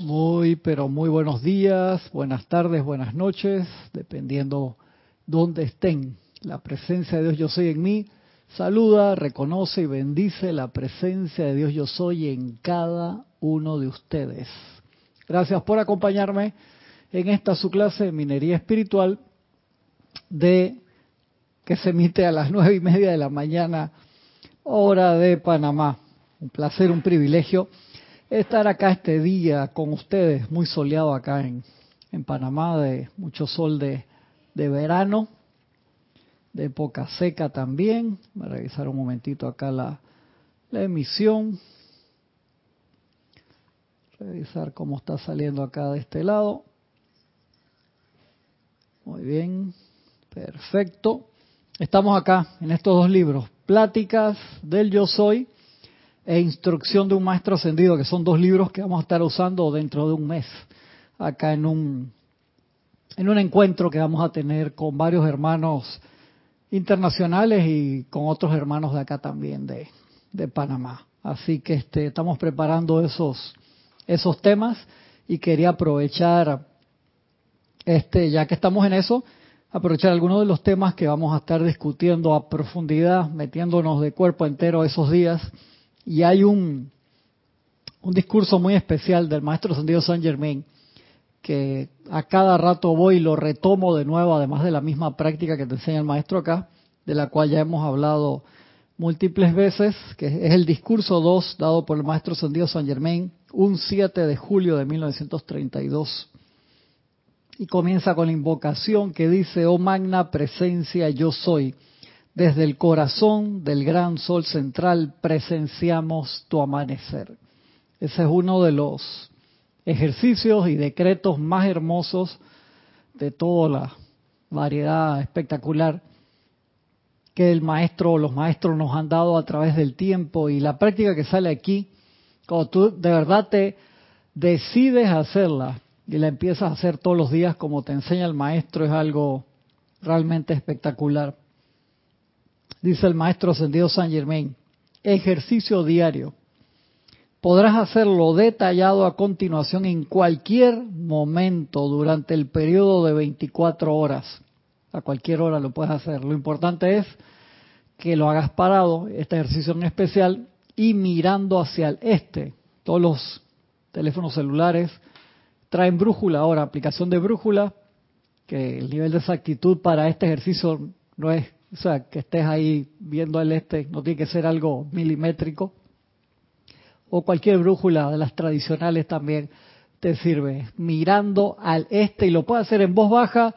Muy, pero muy buenos días, buenas tardes, buenas noches, dependiendo dónde estén. La presencia de Dios yo soy en mí. Saluda, reconoce y bendice la presencia de Dios yo soy en cada uno de ustedes. Gracias por acompañarme en esta su clase de minería espiritual de que se emite a las nueve y media de la mañana, hora de Panamá. Un placer, un privilegio estar acá este día con ustedes, muy soleado acá en, en Panamá, de mucho sol de, de verano, de época seca también. Voy a revisar un momentito acá la, la emisión. Revisar cómo está saliendo acá de este lado. Muy bien, perfecto. Estamos acá en estos dos libros, Pláticas del Yo Soy e Instrucción de un Maestro Ascendido, que son dos libros que vamos a estar usando dentro de un mes, acá en un, en un encuentro que vamos a tener con varios hermanos internacionales y con otros hermanos de acá también de, de Panamá. Así que este, estamos preparando esos, esos temas y quería aprovechar, este, ya que estamos en eso, aprovechar algunos de los temas que vamos a estar discutiendo a profundidad, metiéndonos de cuerpo entero esos días y hay un, un discurso muy especial del maestro Ascendido Saint Germain que a cada rato voy y lo retomo de nuevo, además de la misma práctica que te enseña el maestro acá, de la cual ya hemos hablado múltiples veces, que es el discurso 2 dado por el maestro Ascendido Saint Germain, un 7 de julio de 1932. Y comienza con la invocación que dice, oh magna presencia yo soy desde el corazón del gran sol central presenciamos tu amanecer. Ese es uno de los ejercicios y decretos más hermosos de toda la variedad espectacular que el maestro o los maestros nos han dado a través del tiempo y la práctica que sale aquí, cuando tú de verdad te decides hacerla y la empiezas a hacer todos los días como te enseña el maestro, es algo realmente espectacular dice el maestro ascendido San Germain, ejercicio diario. Podrás hacerlo detallado a continuación en cualquier momento durante el periodo de 24 horas. A cualquier hora lo puedes hacer. Lo importante es que lo hagas parado, este ejercicio en especial, y mirando hacia el este. Todos los teléfonos celulares traen brújula ahora, aplicación de brújula, que el nivel de exactitud para este ejercicio no es o sea, que estés ahí viendo el este, no tiene que ser algo milimétrico. O cualquier brújula de las tradicionales también te sirve, mirando al este y lo puedes hacer en voz baja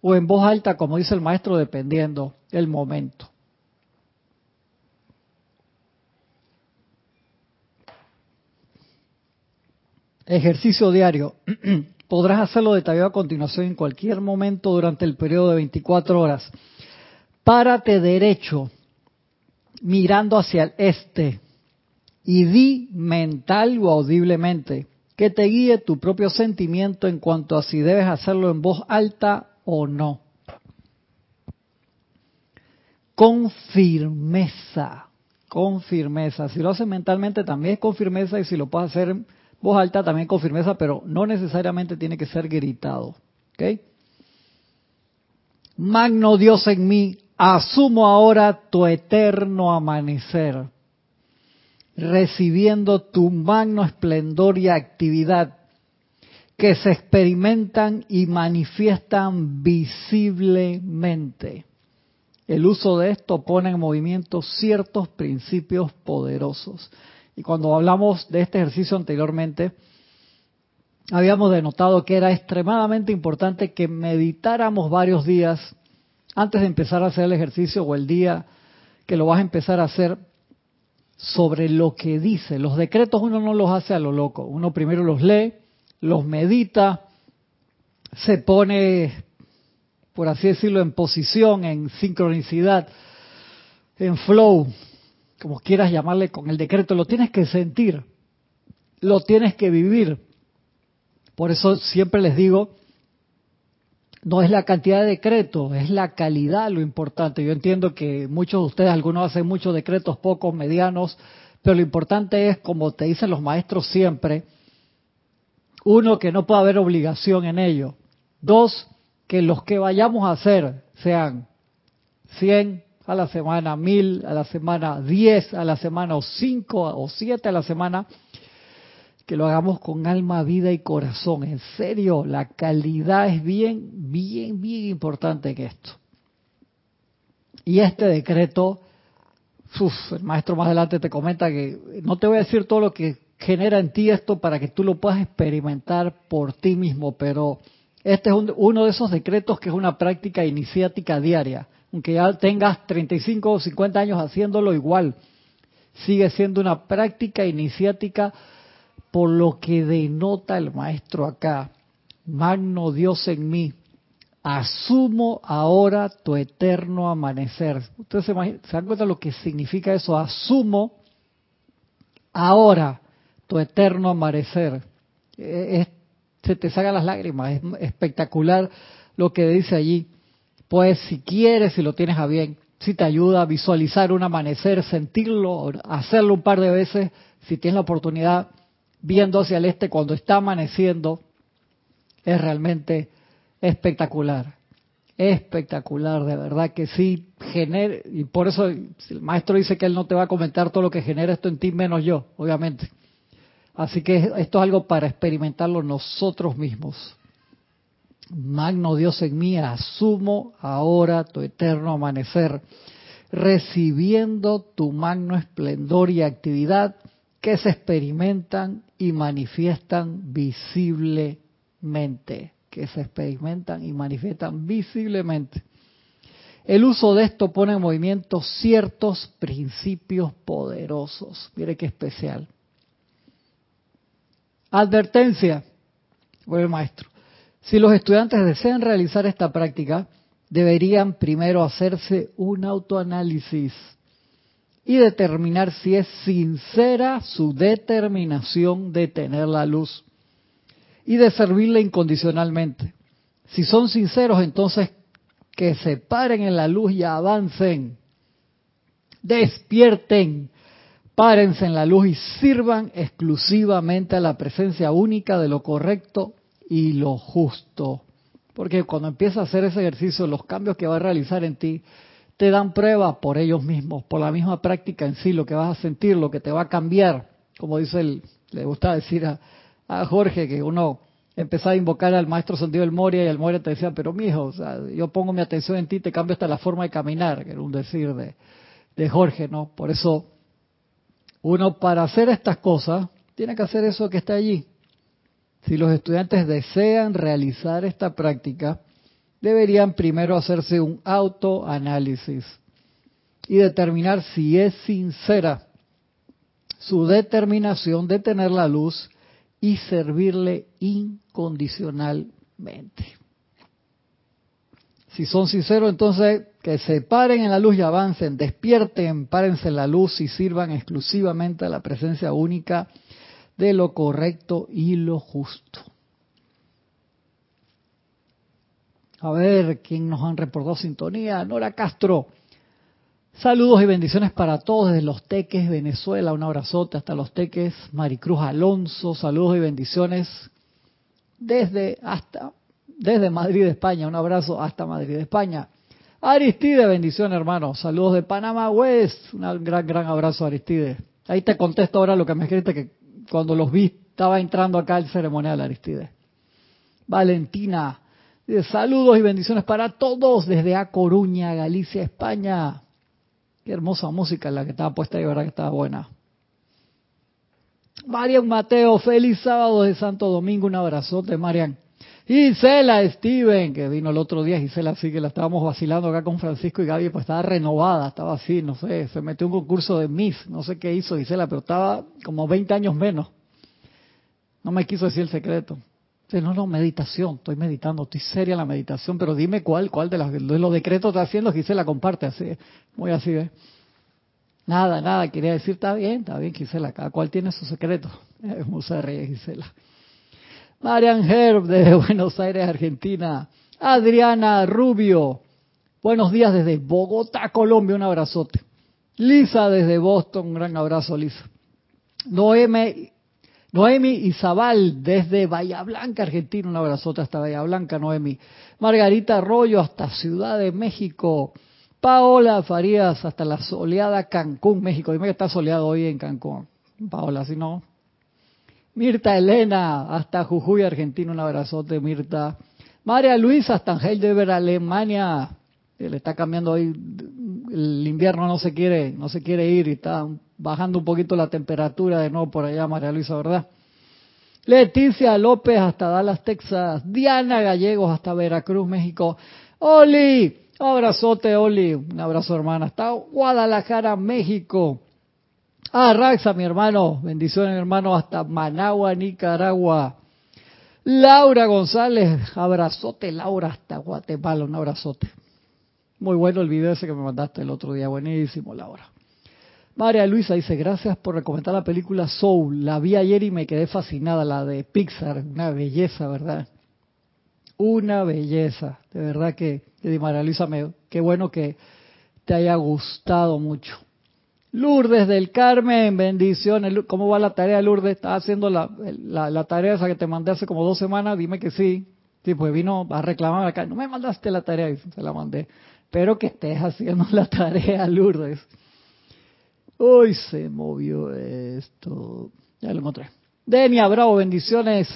o en voz alta, como dice el maestro, dependiendo el momento. Ejercicio diario. Podrás hacerlo detallado a continuación en cualquier momento durante el periodo de 24 horas párate derecho, mirando hacia el este, y di mental o audiblemente que te guíe tu propio sentimiento en cuanto a si debes hacerlo en voz alta o no. Con firmeza, con firmeza. Si lo haces mentalmente también es con firmeza y si lo puedes hacer en voz alta también con firmeza, pero no necesariamente tiene que ser gritado. ¿Ok? Magno Dios en mí, asumo ahora tu eterno amanecer, recibiendo tu magno esplendor y actividad que se experimentan y manifiestan visiblemente. El uso de esto pone en movimiento ciertos principios poderosos. Y cuando hablamos de este ejercicio anteriormente, habíamos denotado que era extremadamente importante que meditáramos varios días antes de empezar a hacer el ejercicio o el día que lo vas a empezar a hacer sobre lo que dice. Los decretos uno no los hace a lo loco. Uno primero los lee, los medita, se pone, por así decirlo, en posición, en sincronicidad, en flow, como quieras llamarle con el decreto. Lo tienes que sentir, lo tienes que vivir. Por eso siempre les digo no es la cantidad de decretos, es la calidad lo importante. Yo entiendo que muchos de ustedes, algunos hacen muchos decretos, pocos, medianos, pero lo importante es, como te dicen los maestros siempre, Uno, que no puede haber obligación en ello. Dos, que los que vayamos a hacer sean 100 a la semana, 1000 a la semana, 10 a la semana o 5 o 7 a la semana, que lo hagamos con alma, vida y corazón. En serio, la calidad es bien, bien, bien importante en esto. Y este decreto, el maestro más adelante te comenta que no te voy a decir todo lo que genera en ti esto para que tú lo puedas experimentar por ti mismo, pero este es uno de esos decretos que es una práctica iniciática diaria. Aunque ya tengas 35 o 50 años haciéndolo igual, sigue siendo una práctica iniciática por lo que denota el maestro acá. Magno Dios en mí, asumo ahora tu eterno amanecer. Ustedes se, dan cuenta de lo que significa eso, asumo ahora tu eterno amanecer. E, se te sacan las lágrimas, es espectacular lo que dice allí. Pues si quieres, si lo tienes a bien, si te ayuda a visualizar un amanecer, sentirlo, hacerlo un par de veces, si tienes la oportunidad, viendo hacia el este cuando está amaneciendo, es realmente espectacular. Espectacular, de verdad que sí, genera, y por eso el maestro dice que él no te va a comentar todo lo que genera esto en ti, menos yo, obviamente. Así que esto es algo para experimentarlo nosotros mismos. Magno Dios en mí, asumo ahora tu eterno amanecer, recibiendo tu magno esplendor y actividad que se experimentan y manifiestan visiblemente que se experimentan y manifiestan visiblemente. El uso de esto pone en movimiento ciertos principios poderosos. Mire qué especial. Advertencia, el maestro. Si los estudiantes desean realizar esta práctica, deberían primero hacerse un autoanálisis y determinar si es sincera su determinación de tener la luz y de servirle incondicionalmente. Si son sinceros, entonces que se paren en la luz y avancen. Despierten, párense en la luz y sirvan exclusivamente a la presencia única de lo correcto y lo justo. Porque cuando empiezas a hacer ese ejercicio, los cambios que va a realizar en ti te dan prueba por ellos mismos, por la misma práctica en sí, lo que vas a sentir, lo que te va a cambiar. Como dice el, le gusta decir a, Jorge que uno empezaba a invocar al maestro Sentido del Moria y el Moria te decía, pero mijo, o sea, yo pongo mi atención en ti, te cambio hasta la forma de caminar, que era un decir de, de Jorge, ¿no? Por eso, uno para hacer estas cosas, tiene que hacer eso que está allí. Si los estudiantes desean realizar esta práctica, deberían primero hacerse un autoanálisis y determinar si es sincera su determinación de tener la luz y servirle incondicionalmente. Si son sinceros, entonces que se paren en la luz y avancen, despierten, párense en la luz y sirvan exclusivamente a la presencia única de lo correcto y lo justo. A ver, ¿quién nos han reportado sintonía? Nora Castro. Saludos y bendiciones para todos desde Los Teques, Venezuela. Un abrazote hasta Los Teques. Maricruz Alonso, saludos y bendiciones desde hasta desde Madrid, España. Un abrazo hasta Madrid, España. Aristide, bendiciones, hermano. Saludos de Panamá West. Un gran, gran abrazo, Aristide. Ahí te contesto ahora lo que me escribiste, que cuando los vi estaba entrando acá el ceremonial, Aristide. Valentina, saludos y bendiciones para todos desde A Coruña, Galicia, España. Qué hermosa música la que estaba puesta ahí, verdad que estaba buena. Marian Mateo, feliz sábado de Santo Domingo, un abrazote, Marian. Gisela Steven, que vino el otro día, Gisela sí que la estábamos vacilando acá con Francisco y Gaby, pues estaba renovada, estaba así, no sé, se metió un concurso de Miss, no sé qué hizo Gisela, pero estaba como 20 años menos. No me quiso decir el secreto. No, no, meditación, estoy meditando, estoy seria en la meditación, pero dime cuál, cuál de, los decretos está haciendo, Gisela comparte así, muy así, ¿ves? Nada, nada, quería decir, está bien, está bien, Gisela, cada cual tiene su secreto. Musa ríe, Gisela. Marian Herb de Buenos Aires, Argentina. Adriana Rubio, buenos días desde Bogotá, Colombia, un abrazote. Lisa desde Boston, un gran abrazo, Lisa. Noeme Noemi Izabal, desde Bahía Blanca, Argentina. Un abrazote hasta Bahía Blanca, Noemi. Margarita Arroyo, hasta Ciudad de México. Paola Farías, hasta la soleada Cancún, México. Dime que está soleado hoy en Cancún. Paola, si no. Mirta Elena, hasta Jujuy, Argentina. Un abrazote, Mirta. María Luisa, hasta Heidelberg, Alemania. Le está cambiando hoy. El invierno no se quiere, no se quiere ir y está bajando un poquito la temperatura de nuevo por allá, María Luisa, ¿verdad? Leticia López hasta Dallas, Texas. Diana Gallegos hasta Veracruz, México. Oli, abrazote, Oli. Un abrazo, hermana. Hasta Guadalajara, México. Ah, Raxa, mi hermano. Bendiciones, hermano. Hasta Managua, Nicaragua. Laura González. Abrazote, Laura, hasta Guatemala. Un abrazote. Muy bueno el video ese que me mandaste el otro día. Buenísimo, Laura. María Luisa dice, gracias por recomendar la película Soul. La vi ayer y me quedé fascinada, la de Pixar. Una belleza, ¿verdad? Una belleza. De verdad que, María Luisa, me, qué bueno que te haya gustado mucho. Lourdes del Carmen, bendiciones. ¿Cómo va la tarea, Lourdes? ¿Estás haciendo la, la, tarea esa que te mandé hace como dos semanas? Dime que sí. Sí, pues vino a reclamar acá. No me mandaste la tarea y se la mandé. Espero que estés haciendo la tarea, Lourdes. Uy, se movió esto. Ya lo encontré. Denia Bravo, bendiciones.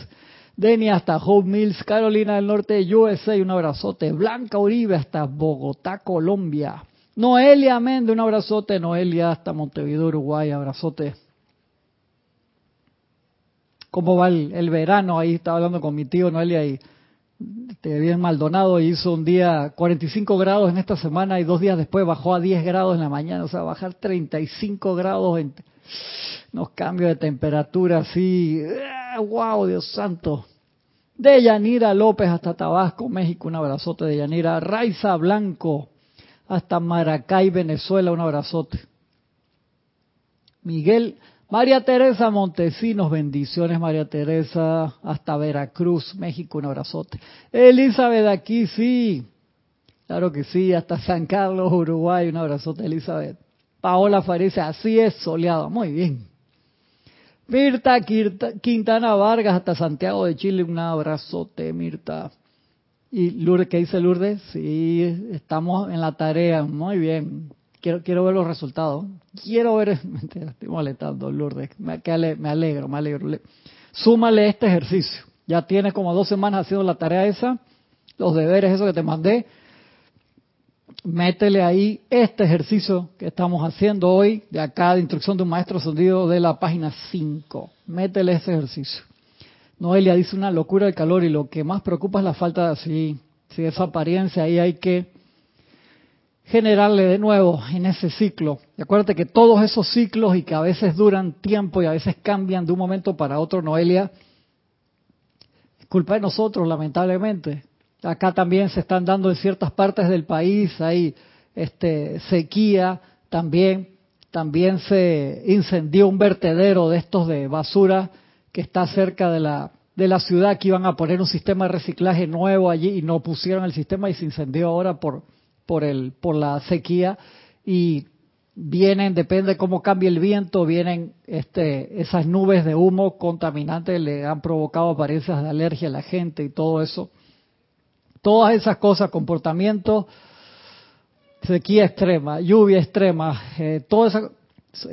Denia hasta Hope Mills, Carolina del Norte, USA, un abrazote. Blanca Uribe hasta Bogotá, Colombia. Noelia Mende, un abrazote. Noelia hasta Montevideo, Uruguay, abrazote. ¿Cómo va el, el verano? Ahí estaba hablando con mi tío Noelia y este, bien Maldonado hizo un día 45 grados en esta semana y dos días después bajó a 10 grados en la mañana, o sea, bajar 35 grados en unos cambios de temperatura así, wow, ¡ah! Dios santo. De Yanira López hasta Tabasco, México, un abrazote de Yanira. Raiza Blanco hasta Maracay, Venezuela, un abrazote. Miguel María Teresa Montesinos, bendiciones María Teresa, hasta Veracruz, México, un abrazote. Elizabeth aquí, sí, claro que sí, hasta San Carlos, Uruguay, un abrazote Elizabeth. Paola Faris, así es, soleado, muy bien. Mirta Quintana Vargas, hasta Santiago de Chile, un abrazote Mirta. ¿Y Lourdes, qué dice Lourdes? Sí, estamos en la tarea, muy bien. Quiero, quiero ver los resultados. Quiero ver. Mentira, estoy molestando, Lourdes. Me, me alegro, me alegro. Súmale este ejercicio. Ya tienes como dos semanas haciendo la tarea esa, los deberes, eso que te mandé. Métele ahí este ejercicio que estamos haciendo hoy, de acá, de instrucción de un maestro sondido de la página 5. Métele ese ejercicio. Noelia dice una locura el calor y lo que más preocupa es la falta de así, si esa apariencia ahí hay que generarle de nuevo en ese ciclo. Y acuérdate que todos esos ciclos y que a veces duran tiempo y a veces cambian de un momento para otro, Noelia, es culpa de nosotros, lamentablemente. Acá también se están dando en ciertas partes del país, hay este, sequía, también, también se incendió un vertedero de estos de basura que está cerca de la, de la ciudad, que iban a poner un sistema de reciclaje nuevo allí y no pusieron el sistema y se incendió ahora por por, el, por la sequía y vienen, depende de cómo cambie el viento, vienen este, esas nubes de humo contaminantes, le han provocado apariencias de alergia a la gente y todo eso. Todas esas cosas, comportamiento, sequía extrema, lluvia extrema, eh, todo eso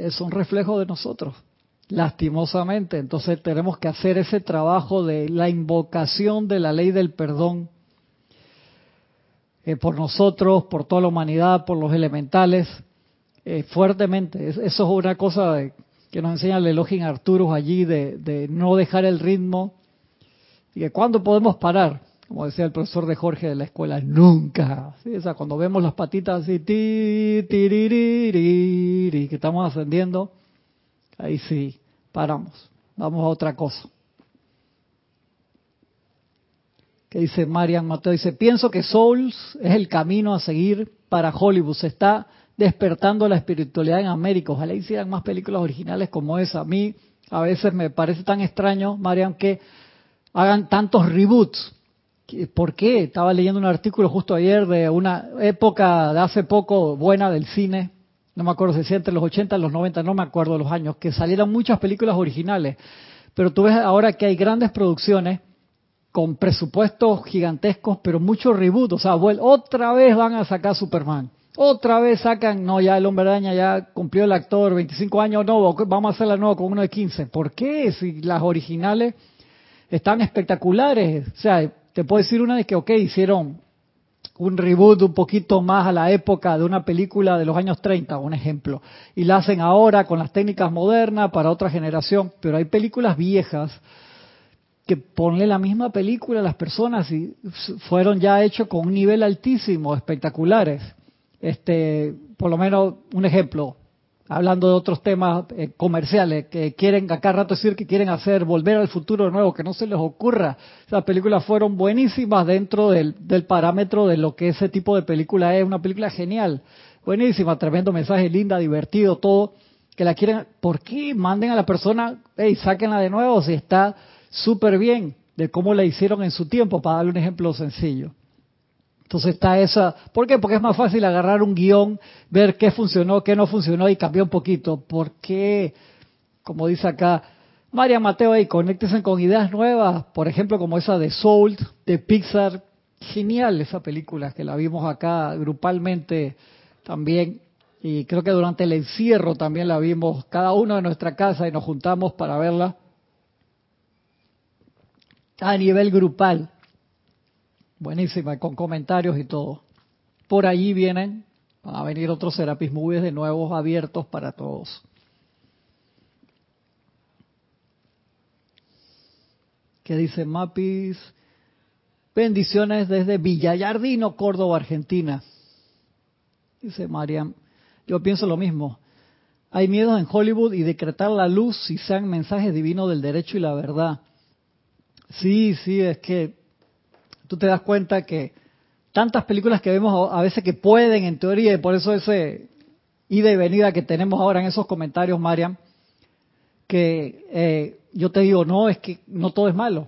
son reflejos de nosotros, lastimosamente. Entonces tenemos que hacer ese trabajo de la invocación de la ley del perdón eh, por nosotros, por toda la humanidad, por los elementales, eh, fuertemente. Eso es una cosa que nos enseña el Elohim Arturus allí, de, no dejar el ritmo. Y que cuando podemos parar, como decía el profesor de Jorge de la escuela, nunca. ¿Sí? Cuando vemos las patitas así, ti, que estamos ascendiendo, ahí sí, paramos. Vamos a otra cosa. Dice Marian Mateo, dice, pienso que Souls es el camino a seguir para Hollywood, se está despertando la espiritualidad en América, ojalá hicieran más películas originales como esa. A mí a veces me parece tan extraño, Marian, que hagan tantos reboots. ¿Por qué? Estaba leyendo un artículo justo ayer de una época de hace poco buena del cine, no me acuerdo si es entre los 80 y los 90, no me acuerdo los años, que salieron muchas películas originales Pero tú ves ahora que hay grandes producciones con presupuestos gigantescos, pero mucho reboot, o sea, otra vez van a sacar Superman. Otra vez sacan, no, ya el hombre araña ya cumplió el actor, 25 años, no, vamos a hacerla nueva con uno de 15. ¿Por qué? Si las originales están espectaculares. O sea, te puedo decir una de que, ok, hicieron un reboot un poquito más a la época de una película de los años 30, un ejemplo, y la hacen ahora con las técnicas modernas para otra generación, pero hay películas viejas que ponle la misma película a las personas y fueron ya hechos con un nivel altísimo, espectaculares. Este, por lo menos un ejemplo, hablando de otros temas eh, comerciales que quieren acá rato decir que quieren hacer volver al futuro de nuevo, que no se les ocurra. Esas películas fueron buenísimas dentro del, parámetro de lo que ese tipo de película es, una película genial, buenísima, tremendo mensaje, linda, divertido, todo, que la quieren, ¿por qué manden a la persona, hey, sáquenla de nuevo si está súper bien de cómo la hicieron en su tiempo, para darle un ejemplo sencillo? Entonces está esa, ¿por qué? Porque es más fácil agarrar un guion, ver qué funcionó, qué no funcionó y cambiar un poquito. ¿Por qué? Como dice acá, María Mateo ahí, conéctense con ideas nuevas, por ejemplo, como esa de Soul, de Pixar. Genial esa película, que la vimos acá grupalmente también. Y creo que durante el encierro también la vimos cada uno en nuestra casa y nos juntamos para verla a nivel grupal. Buenísima, con comentarios y todo. Por allí vienen, a venir otros Serapis Movies de nuevos abiertos para todos. ¿Qué dice Mapis? Bendiciones desde Villallardino, Córdoba, Argentina. Dice Mariam, yo pienso lo mismo. Hay miedos en Hollywood y decretar la luz si sean mensajes divinos del derecho y la verdad. Sí, sí, es que tú te das cuenta que tantas películas que vemos a veces que pueden en teoría, y por eso ese ida y venida que tenemos ahora en esos comentarios, Mariam, que eh, yo te digo, no, es que no todo es malo.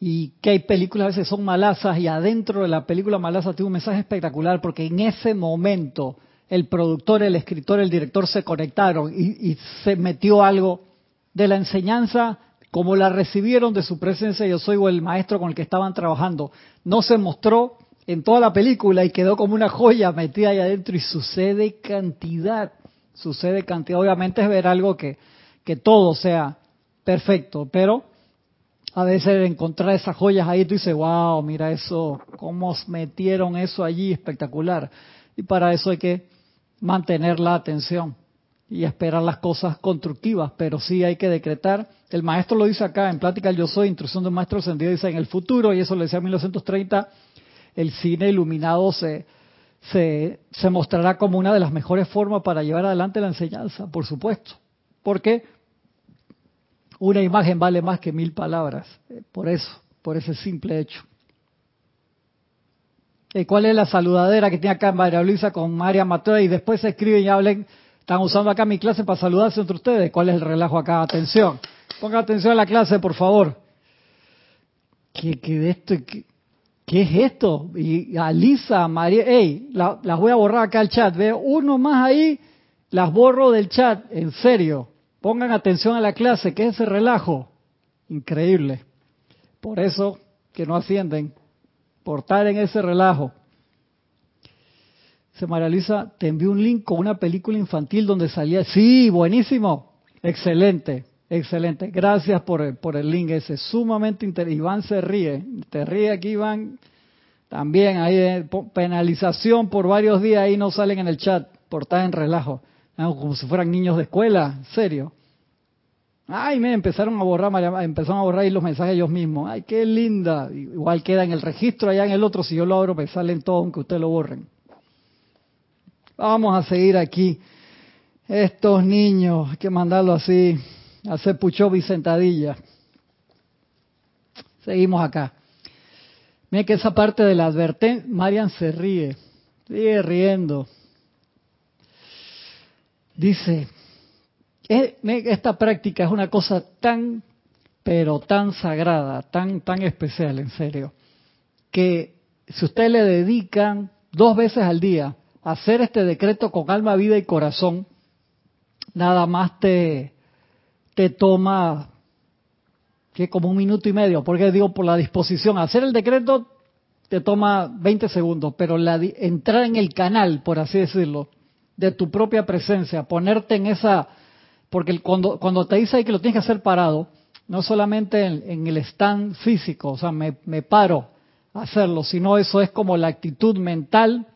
Y que hay películas a veces son malazas y adentro de la película malaza tiene un mensaje espectacular porque en ese momento el productor, el escritor, el director se conectaron y se metió algo de la enseñanza como la recibieron de su presencia yo soy o el maestro con el que estaban trabajando, no se mostró en toda la película y quedó como una joya metida ahí adentro y sucede cantidad, sucede cantidad. Obviamente es ver algo que, que todo sea perfecto, pero a veces encontrar esas joyas ahí tú dices, wow, mira eso, cómo metieron eso allí, espectacular. Y para eso hay que mantener la atención y esperar las cosas constructivas, pero sí hay que decretar. El maestro lo dice acá en Plática Yo Soy, Instrucción de un Maestro Ascendido, dice en el futuro, y eso lo decía en 1930, el cine iluminado se, se, se mostrará como una de las mejores formas para llevar adelante la enseñanza, por supuesto. Porque una imagen vale más que mil palabras, eh, por eso, por ese simple hecho. Eh, ¿Cuál es la saludadera que tiene acá María Luisa con María Mateo? Y después se escriben y hablen están usando acá mi clase para saludarse entre ustedes. ¿Cuál es el relajo acá? Atención. Ponga atención a la clase, por favor. ¿Qué, qué esto? Qué, es esto? Y a María, hey, las voy a borrar acá al chat. Veo uno más ahí, las borro del chat. En serio. Pongan atención a la clase. ¿Qué es ese relajo? Increíble. Por eso que no ascienden. Por estar en ese relajo. Se María Luisa, te envió un link con una película infantil donde salía. Sí, buenísimo. Excelente, excelente. Gracias por el, por el link ese. Sumamente interesante. Iván se ríe. Te ríe aquí, Iván. También hay eh, penalización por varios días ahí no salen en el chat por estar en relajo. Como si fueran niños de escuela, en serio. Ay, me empezaron a borrar, empezaron a borrar ahí los mensajes ellos mismos. Ay, qué linda. Igual queda en el registro allá en el otro, si yo lo abro me salen todos aunque ustedes lo borren. Vamos a seguir aquí. Estos niños, hay que mandarlo así, a hacer puchó y sentadilla. Seguimos acá. Mira que esa parte de la advertencia, Marian se ríe, sigue riendo. Dice, esta práctica es una cosa tan, pero tan sagrada, tan, tan especial, en serio, que si usted le dedican dos veces al día hacer este decreto con alma, vida y corazón, nada más te, te toma que como un minuto y medio, porque digo por la disposición. Hacer el decreto te toma 20 segundos, pero la, entrar en el canal, por así decirlo, de tu propia presencia, ponerte en esa, porque cuando, cuando te dice ahí que lo tienes que hacer parado, no solamente en, el stand físico, o sea, me, me paro a hacerlo, sino eso es como la actitud mental,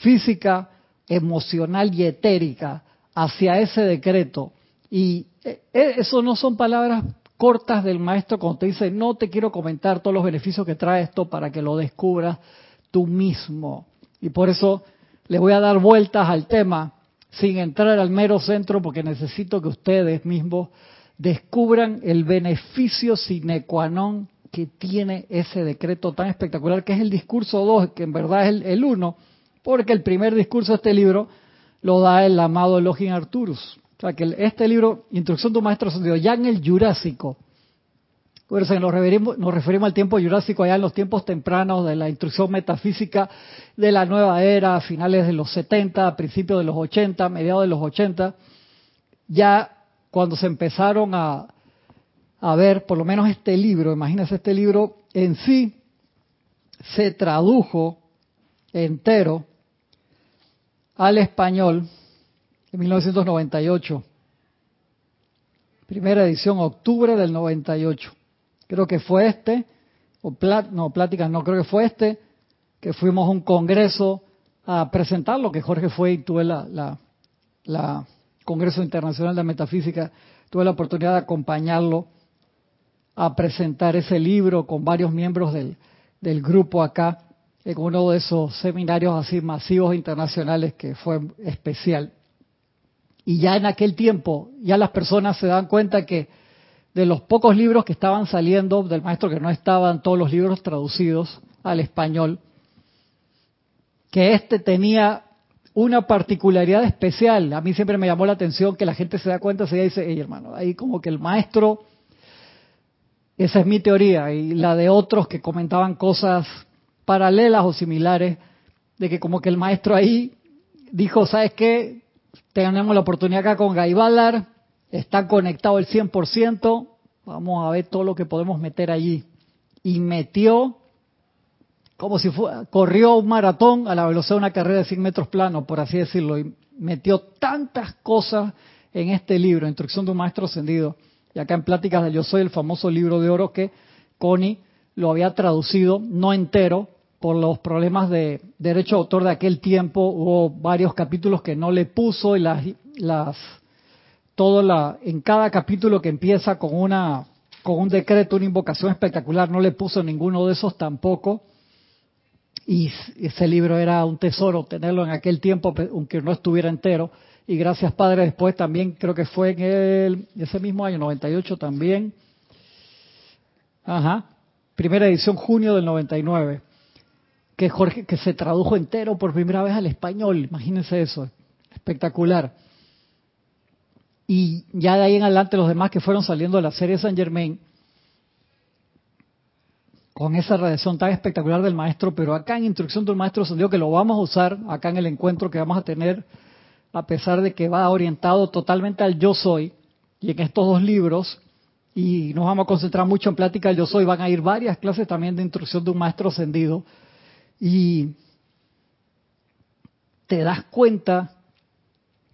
física, emocional y etérica hacia ese decreto. Y eh, eh, eso no son palabras cortas del maestro cuando te dice, no te quiero comentar todos los beneficios que trae esto para que lo descubras tú mismo. Y por eso le voy a dar vueltas al tema sin entrar al mero centro porque necesito que ustedes mismos descubran el beneficio sine qua non que tiene ese decreto tan espectacular que es el discurso 2, que en verdad es el 1, porque el primer discurso de este libro lo da el amado Elohim Arturus. O sea, que este libro, Instrucción de un Maestro Ascendido, ya en el Jurásico, nos referimos, al tiempo jurásico, allá en los tiempos tempranos de la instrucción metafísica de la nueva era, a finales de los 70, principios de los 80, mediados de los 80, ya cuando se empezaron a, a ver, por lo menos este libro, imagínense este libro en sí, se tradujo entero al español 1998. Primera edición, octubre del 98. Creo que fue este, o no, pláticas no, creo que fue este, que fuimos a un congreso a presentarlo, que Jorge fue y tuve la, la, Congreso Internacional de Metafísica, tuve la oportunidad de acompañarlo a presentar ese libro con varios miembros del, del grupo acá, en uno de esos seminarios así masivos internacionales que fue especial. Y ya en aquel tiempo, ya las personas se dan cuenta que de los pocos libros que estaban saliendo del maestro, que no estaban todos los libros traducidos al español, que este tenía una particularidad especial. A mí siempre me llamó la atención que la gente se da cuenta, se dice, hey hermano, ahí como que el maestro, esa es mi teoría, y la de otros que comentaban cosas paralelas o similares, de que como que el maestro ahí dijo, ¿sabes qué? tenemos la oportunidad acá con Gaibalar, está conectado el 100%, vamos a ver todo lo que podemos meter allí. Y metió, como si fuera, corrió un maratón a la velocidad de una carrera de 100 metros plano, por así decirlo, y metió tantas cosas en este libro, Instrucción de un Maestro Ascendido. Y acá en Pláticas de Yo Soy, el famoso libro de oro que Connie lo había traducido, no entero, por los problemas de derecho de autor de aquel tiempo, hubo varios capítulos que no le puso y las, las todo la, en cada capítulo que empieza con una con un decreto, una invocación espectacular, no le puso ninguno de esos tampoco. Y ese libro era un tesoro tenerlo en aquel tiempo, aunque no estuviera entero. Y gracias Padre, después también creo que fue en el, ese mismo año, 98 también. Ajá. Primera edición, junio del 99 que Jorge, que se tradujo entero por primera vez al español, imagínense eso, espectacular. Y ya de ahí en adelante los demás que fueron saliendo de la serie San Germain, con esa radiación tan espectacular del maestro, pero acá en Instrucción del Maestro Ascendido, que lo vamos a usar acá en el encuentro que vamos a tener, a pesar de que va orientado totalmente al yo soy, y en estos dos libros, y nos vamos a concentrar mucho en plática del yo soy, van a ir varias clases también de Instrucción de un Maestro Ascendido, y te das cuenta,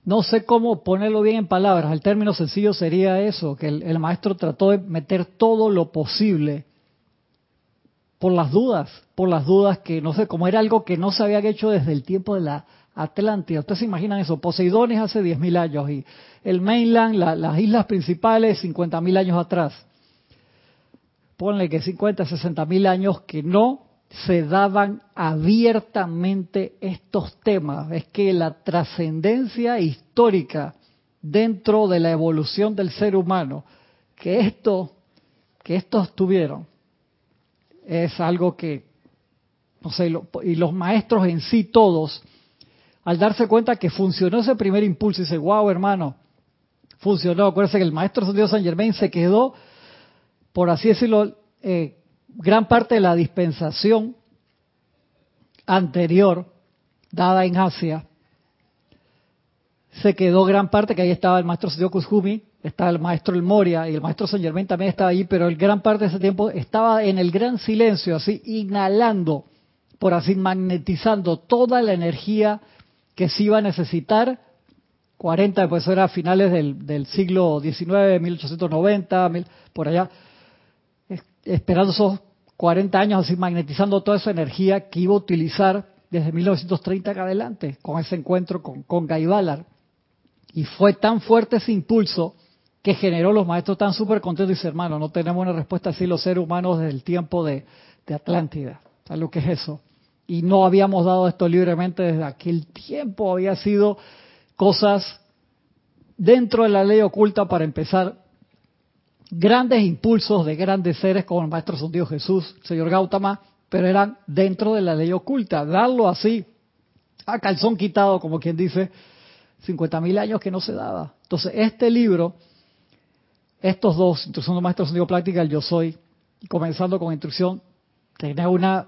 no sé cómo ponerlo bien en palabras, el término sencillo sería eso, que el, maestro trató de meter todo lo posible por las dudas, por las dudas que no sé, como era algo que no se había hecho desde el tiempo de la Atlántida. Ustedes se imaginan eso, Poseidones hace 10.000 años y el mainland, las islas principales 50.000 años atrás. Ponle que 50, 60.000 años que no se daban abiertamente estos temas. Es que la trascendencia histórica dentro de la evolución del ser humano, que esto, que estos tuvieron, es algo que, no sé, y los maestros en sí todos, al darse cuenta que funcionó ese primer impulso, dice, wow, hermano, funcionó. Acuérdense que el maestro Dios San Germain se quedó, por así decirlo, eh, gran parte de la dispensación anterior dada en Asia se quedó gran parte, que ahí estaba el maestro Sidio Kuzumi, estaba el maestro El Moria y el maestro Saint Germain también estaba ahí, pero el gran parte de ese tiempo estaba en el gran silencio, así inhalando, por así magnetizando toda la energía que se iba a necesitar. 40, pues era finales del, del siglo XIX, 1890, por allá, esperando esos 40 años así magnetizando toda esa energía que iba a utilizar desde 1930 acá adelante con ese encuentro con, con Gaibalar. Y fue tan fuerte ese impulso que generó los maestros tan súper contentos. Dice, hermano, no tenemos una respuesta así los seres humanos desde el tiempo de, de Atlántida. ¿Sabes lo que es eso? Y no habíamos dado esto libremente desde aquel tiempo. Había sido cosas dentro de la ley oculta para empezar. Grandes impulsos de grandes seres como el Maestro Dios Jesús, Señor Gautama, pero eran dentro de la ley oculta. Darlo así, a calzón quitado, como quien dice, 50 mil años que no se daba. Entonces, este libro, estos dos, Instrucción de Maestro Sentido Práctica, el Yo Soy, comenzando con instrucción, tenía una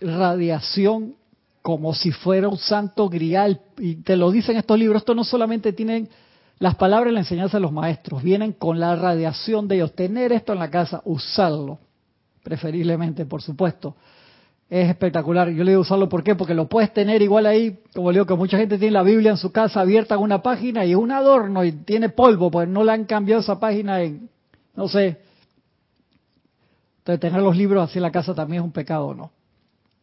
radiación como si fuera un santo grial. Y te lo dicen estos libros, esto no solamente tienen las palabras y la enseñanza de los maestros, vienen con la radiación de ellos. Tener esto en la casa, usarlo, preferiblemente, por supuesto es espectacular. Yo le digo usarlo, ¿por qué? Porque lo puedes tener igual ahí, como le digo, que mucha gente tiene la Biblia en su casa abierta en una página y es un adorno y tiene polvo, pues no le han cambiado esa página en, no sé. Entonces tener los libros así en la casa también es un pecado, ¿no?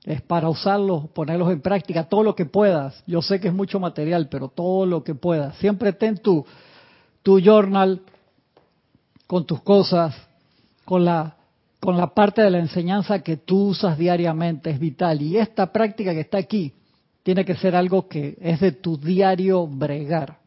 Es para usarlos, ponerlos en práctica, todo lo que puedas. Yo sé que es mucho material, pero todo lo que puedas. Siempre ten tu, tu journal con tus cosas, con la con la parte de la enseñanza que tú usas diariamente, es vital. Y esta práctica que está aquí tiene que ser algo que es de tu diario bregar.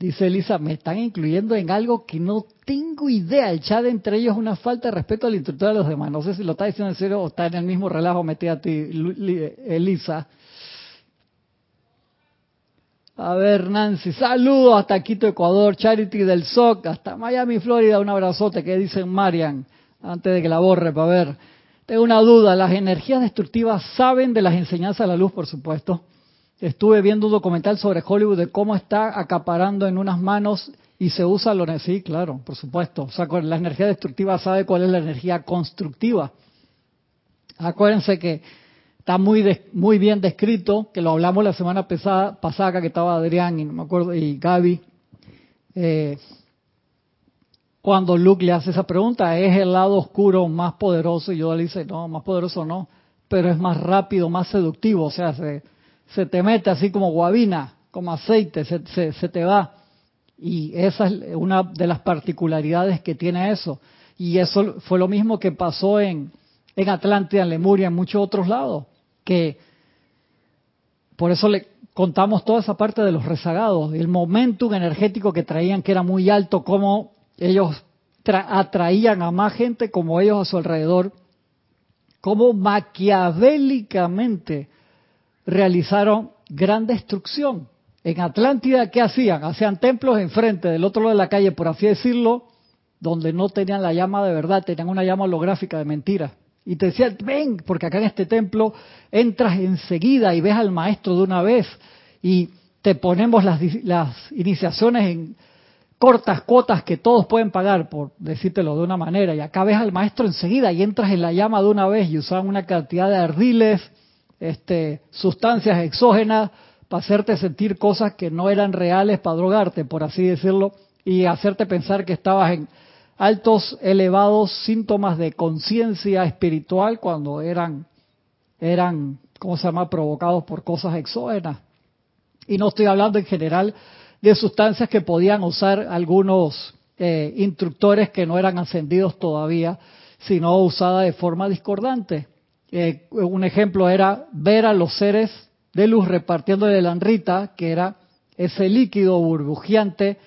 Dice Elisa, me están incluyendo en algo que no tengo idea. El chat entre ellos es una falta de respeto al instructor de los demás. No sé si lo está diciendo en serio o está en el mismo relajo metida a ti, Elisa. A ver, Nancy, saludos hasta Quito, Ecuador, Charity del SOC, hasta Miami, Florida, un abrazote, que dicen Marian, antes de que la borre, para ver. Tengo una duda, ¿las energías destructivas saben de las enseñanzas de la luz, por supuesto? Estuve viendo un documental sobre Hollywood de cómo está acaparando en unas manos y se usa lo sí, claro, por supuesto. O sea, la energía destructiva sabe cuál es la energía constructiva. Acuérdense que está muy muy bien descrito, que lo hablamos la semana pasada, pasada que estaba Adrián y no me acuerdo y Gaby. Eh, cuando Luke le hace esa pregunta, ¿es el lado oscuro más poderoso? Y yo le dice, no, más poderoso no, pero es más rápido, más seductivo, o sea, se, se te mete así como guabina, como aceite, se, se, te va. Y esa es una de las particularidades que tiene eso. Y eso fue lo mismo que pasó en, en Atlántida, en Lemuria, en muchos otros lados que por eso le contamos toda esa parte de los rezagados, el momentum energético que traían que era muy alto, cómo ellos atraían a más gente como ellos a su alrededor, cómo maquiavélicamente realizaron gran destrucción. En Atlántida, ¿qué hacían? Hacían templos enfrente, del otro lado de la calle, por así decirlo, donde no tenían la llama de verdad, tenían una llama holográfica de mentira. Y te decía, ven, porque acá en este templo entras enseguida y ves al maestro de una vez y te ponemos las, las iniciaciones en cortas cuotas que todos pueden pagar, por decírtelo de una manera. Y acá ves al maestro enseguida y entras en la llama de una vez y usaban una cantidad de ardiles, este, sustancias exógenas para hacerte sentir cosas que no eran reales para drogarte, por así decirlo, y hacerte pensar que estabas en altos, elevados síntomas de conciencia espiritual cuando eran, eran, ¿cómo se llama?, provocados por cosas exógenas. Y no estoy hablando en general de sustancias que podían usar algunos eh, instructores que no eran ascendidos todavía, sino usada de forma discordante. Eh, un ejemplo era ver a los seres de luz repartiendo de la anrita, que era ese líquido burbujeante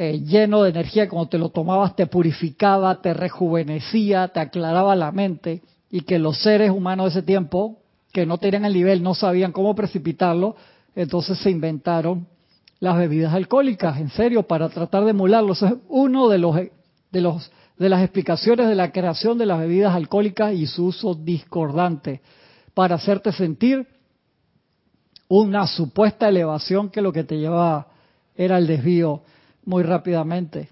eh, lleno de energía, cuando te lo tomabas te purificaba, te rejuvenecía, te aclaraba la mente, y que los seres humanos de ese tiempo, que no tenían el nivel, no sabían cómo precipitarlo, entonces se inventaron las bebidas alcohólicas, en serio, para tratar de emularlo. es uno de los, de los de las explicaciones de la creación de las bebidas alcohólicas y su uso discordante, para hacerte sentir una supuesta elevación que lo que te llevaba era el desvío muy rápidamente.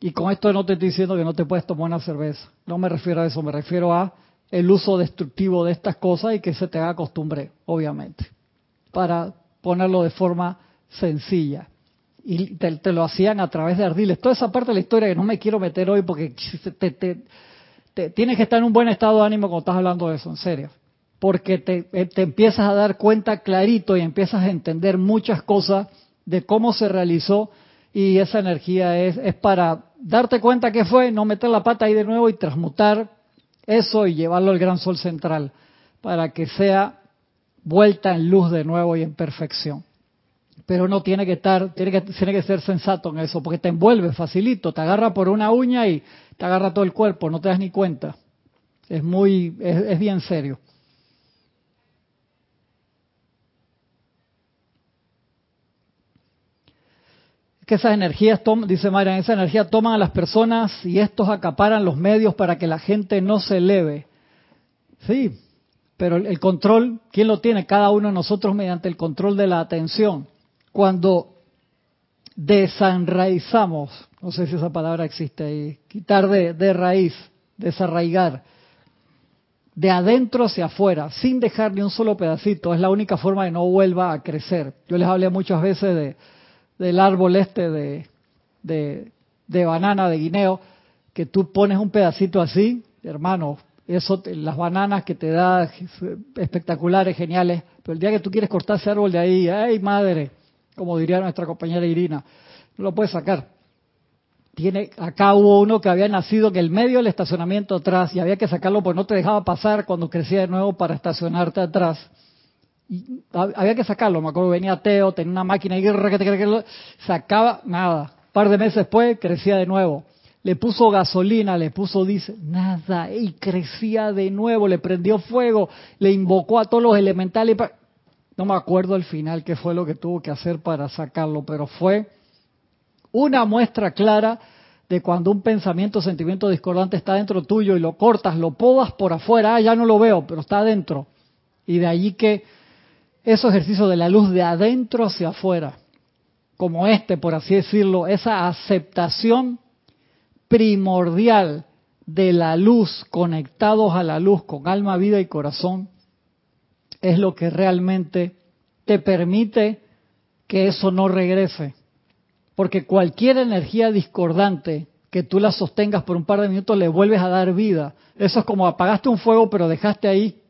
Y con esto no te estoy diciendo que no te puedes tomar una cerveza. No me refiero a eso, me refiero a el uso destructivo de estas cosas y que se te haga costumbre, obviamente. Para ponerlo de forma sencilla. Y te, lo hacían a través de ardiles. Toda esa parte de la historia que no me quiero meter hoy porque te, tienes que estar en un buen estado de ánimo cuando estás hablando de eso, en serio. Porque te, eh, te empiezas a dar cuenta clarito y empiezas a entender muchas cosas de cómo se realizó y esa energía es, es para darte cuenta que fue, no meter la pata ahí de nuevo y transmutar eso y llevarlo al gran sol central para que sea vuelta en luz de nuevo y en perfección. Pero no tiene que estar, tiene que, tiene que ser sensato en eso, porque te envuelve facilito, te agarra por una uña y te agarra todo el cuerpo, no te das ni cuenta. Es muy, es bien serio. que esas energías, dice Marian, esa energía toman a las personas y estos acaparan los medios para que la gente no se eleve. Sí, pero el control, ¿quién lo tiene? Cada uno de nosotros mediante el control de la atención. Cuando desanraizamos, no sé si esa palabra existe ahí, quitar de, de raíz, desarraigar, de adentro hacia afuera, sin dejar ni un solo pedacito, es la única forma de no vuelva a crecer. Yo les hablé muchas veces de del árbol este de, de, banana, de guineo, que tú pones un pedacito así, hermano, eso, las bananas que te da espectaculares, geniales, pero el día que tú quieres cortar ese árbol de ahí, ¡ay madre! Como diría nuestra compañera Irina, no lo puedes sacar. Tiene, acá hubo uno que había nacido en el medio del estacionamiento atrás y había que sacarlo porque no te dejaba pasar cuando crecía de nuevo para estacionarte atrás había que sacarlo, me acuerdo venía Teo, tenía una máquina y sacaba, nada. Un par de meses después crecía de nuevo. Le puso gasolina, le puso dice nada, y crecía de nuevo, le prendió fuego, le invocó a todos los elementales. No me acuerdo al final qué fue lo que tuvo que hacer para sacarlo, pero fue una muestra clara de cuando un pensamiento, sentimiento discordante está dentro tuyo y lo cortas, lo podas por afuera, ah, ya no lo veo, pero está adentro. Y de allí que esos ejercicios de la luz de adentro hacia afuera, como este, por así decirlo, esa aceptación primordial de la luz, conectados a la luz con alma, vida y corazón, es lo que realmente te permite que eso no regrese. Porque cualquier energía discordante que tú la sostengas por un par de minutos le vuelves a dar vida. Eso es como apagaste un fuego pero dejaste ahí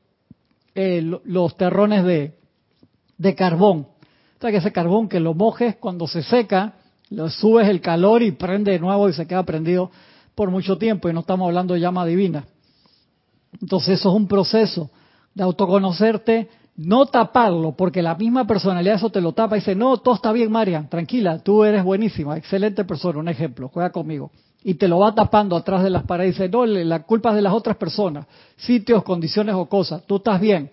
eh, los terrones de, carbón. O sea que ese carbón que lo mojes cuando se seca, lo subes el calor y prende de nuevo y se queda prendido por mucho tiempo y no estamos hablando de llama divina. Entonces eso es un proceso de autoconocerte, no taparlo, porque la misma personalidad eso te lo tapa y dice, no, todo está bien, Marian, tranquila, tú eres buenísima, excelente persona, un ejemplo, juega conmigo. Y te lo va tapando atrás de las paredes y dice, no, la culpa es de las otras personas, sitios, condiciones o cosas, tú estás bien.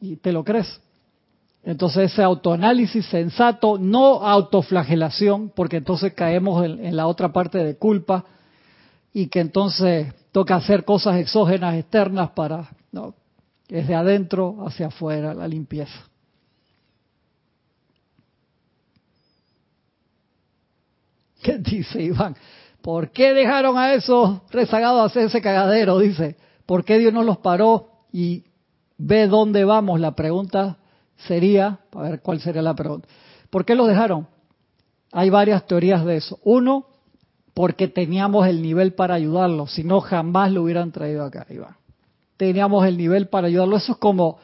Y te lo crees. Entonces ese autoanálisis sensato, no autoflagelación, porque entonces caemos en, la otra parte de culpa y que entonces toca hacer cosas exógenas, externas para, no, es de adentro hacia afuera la limpieza. ¿Qué dice Iván? ¿Por qué dejaron a esos rezagados hacer ese cagadero? Dice, ¿por qué Dios no los paró y ve dónde vamos? La pregunta sería, a ver cuál sería la pregunta, ¿por qué los dejaron? Hay varias teorías de eso. Uno, porque teníamos el nivel para ayudarlo, si no jamás lo hubieran traído acá, Iván. Teníamos el nivel para ayudarlo. Eso es como,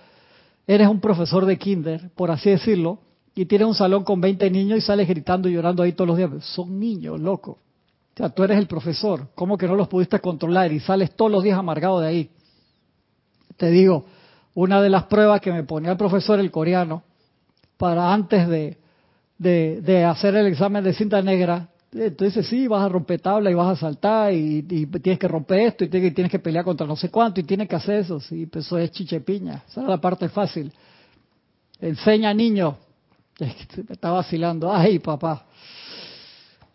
eres un profesor de kinder, por así decirlo, y tienes un salón con 20 niños y sales gritando y llorando ahí todos los días. Son niños, loco. O sea, tú eres el profesor. ¿Cómo que no los pudiste controlar y sales todos los días amargado de ahí? Te digo, una de las pruebas que me ponía el profesor el coreano para antes de, de, hacer el examen de cinta negra. Entonces sí, vas a romper tabla y vas a saltar y, tienes que romper esto y tienes, que pelear contra no sé cuánto y tienes que hacer eso. Sí, pues eso es chichepiña. Esa es la parte fácil. Enseña a niños. Me está vacilando. Ay, papá.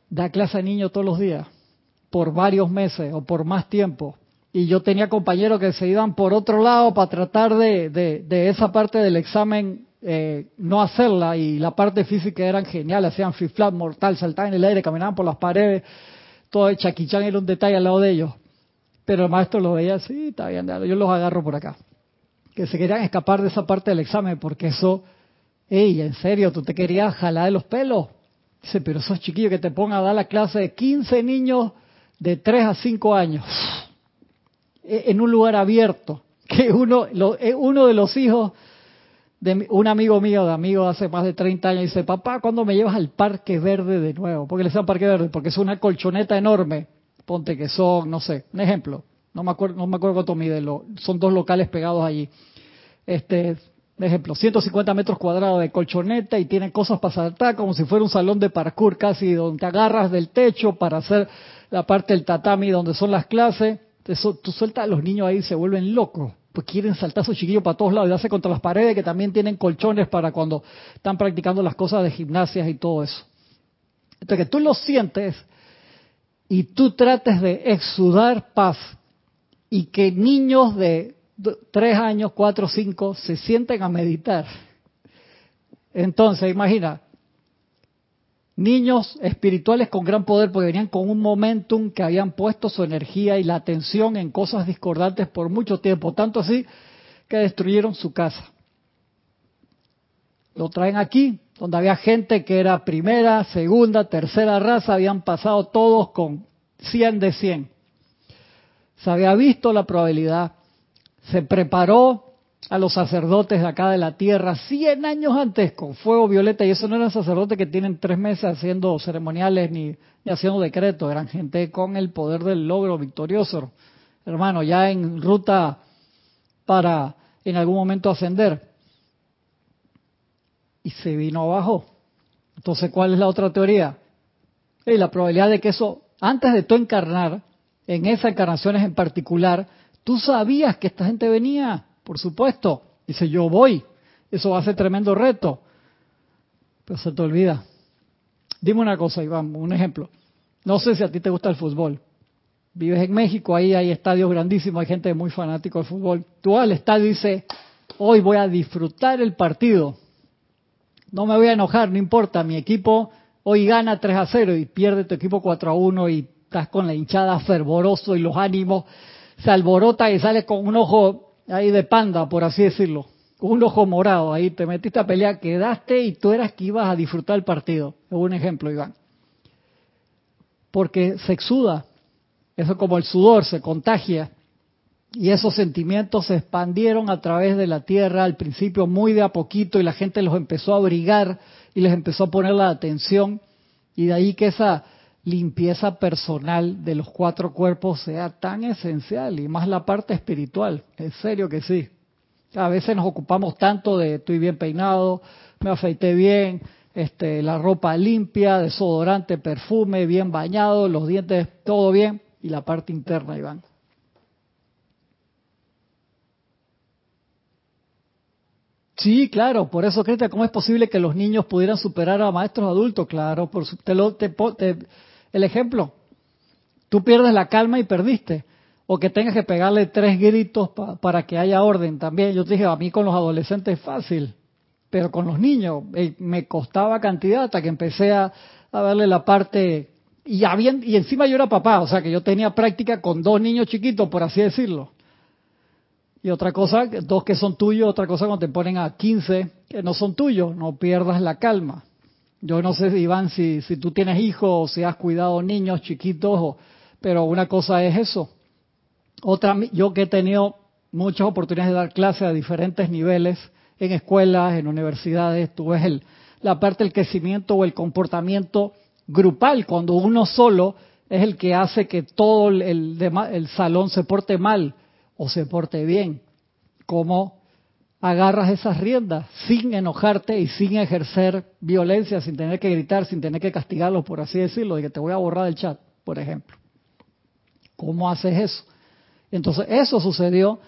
Da clase a niños todos los días. Por varios meses o por más tiempo y yo tenía compañeros que se iban por otro lado para tratar de, esa parte del examen eh, no hacerla y la parte física eran genial, hacían flip flap mortal, saltaban en el aire, caminaban por las paredes, todo el chaquichán era un detalle al lado de ellos. Pero el maestro lo veía así, está bien, yo los agarro por acá. Que se querían escapar de esa parte del examen porque eso, ey, en serio, tú te querías jalar de los pelos. Dice, pero esos chiquillos que te pongan a dar la clase de 15 niños de 3 a 5 años en un lugar abierto, que uno, eh, uno de los hijos de un amigo mío, de amigo hace más de 30 años, dice, papá, ¿cuándo me llevas al Parque Verde de nuevo? porque le decían Parque Verde? Porque es una colchoneta enorme, ponte que son, no sé, un ejemplo, no me acuerdo, no me acuerdo cuánto mide, son dos locales pegados allí. Este, ejemplo, 150 metros cuadrados de colchoneta y tiene cosas para saltar como si fuera un salón de parkour casi, donde te agarras del techo para hacer la parte del tatami donde son las clases. Eso, tú sueltas a los niños ahí y se vuelven locos pues quieren saltar sus chiquillos para todos lados y darse contra las paredes que también tienen colchones para cuando están practicando las cosas de gimnasias y todo eso. Entonces que tú lo sientes y tú trates de exudar paz y que niños de tres años, cuatro, cinco se sienten a meditar. Entonces, imagina, niños espirituales con gran poder porque venían con un momentum que habían puesto su energía y la atención en cosas discordantes por mucho tiempo, tanto así que destruyeron su casa. Lo traen aquí, donde había gente que era primera, segunda, tercera raza, habían pasado todos con 100 de 100. Se había visto la probabilidad, se preparó a los sacerdotes de acá de la tierra 100 años antes con fuego violeta y eso no eran sacerdotes que tienen tres meses haciendo ceremoniales ni, haciendo decretos, eran gente con el poder del logro victorioso, hermano, ya en ruta para en algún momento ascender. Y se vino abajo. Entonces, ¿cuál es la otra teoría? Y la probabilidad de que eso, antes de tú encarnar, en esas encarnaciones en particular, tú sabías que esta gente venía por supuesto. Dice, yo voy. Eso va a ser tremendo reto. Pero se te olvida. Dime una cosa, Iván, un ejemplo. No sé si a ti te gusta el fútbol. Vives en México, ahí hay estadios grandísimos, hay gente muy fanático del fútbol. Tú al estadio dices, hoy voy a disfrutar el partido. No me voy a enojar, no importa, mi equipo hoy gana 3 a 0 y pierde tu equipo 4 a 1 y estás con la hinchada fervoroso y los ánimos se alborota y sales con un ojo ahí de panda, por así decirlo, un ojo morado, ahí te metiste a pelear, quedaste y tú eras que ibas a disfrutar el partido. Es un ejemplo, Iván. Porque se exuda, eso como el sudor, se contagia. Y esos sentimientos se expandieron a través de la tierra, al principio muy de a poquito, y la gente los empezó a abrigar y les empezó a poner la atención. Y de ahí que esa limpieza personal de los cuatro cuerpos sea tan esencial y más la parte espiritual. En serio que sí. A veces nos ocupamos tanto de estoy bien peinado, me afeité bien, este, la ropa limpia, desodorante, perfume, bien bañado, los dientes, todo bien, y la parte interna, Iván. Sí, claro, por eso, Creta, ¿cómo es posible que los niños pudieran superar a maestros adultos? Claro, por te, lo, te, el ejemplo, tú pierdes la calma y perdiste. O que tengas que pegarle tres gritos para que haya orden también. Yo te dije, a mí con los adolescentes es fácil, pero con los niños me costaba cantidad hasta que empecé a, verle la parte... Y, y encima yo era papá, o sea que yo tenía práctica con dos niños chiquitos, por así decirlo. Y otra cosa, dos que son tuyos, otra cosa cuando te ponen a 15 que no son tuyos, no pierdas la calma. Yo no sé, Iván, si, si tú tienes hijos o si has cuidado niños chiquitos, pero una cosa es eso. Otra, yo que he tenido muchas oportunidades de dar clases a diferentes niveles, en escuelas, en universidades, tú ves el, la parte del crecimiento o el comportamiento grupal, cuando uno solo es el que hace que todo el, el salón se porte mal o se porte bien. Como agarras esas riendas sin enojarte y sin ejercer violencia, sin tener que gritar, sin tener que castigarlos, por así decirlo, de que te voy a borrar del chat, por ejemplo. ¿Cómo haces eso? Entonces, eso sucedió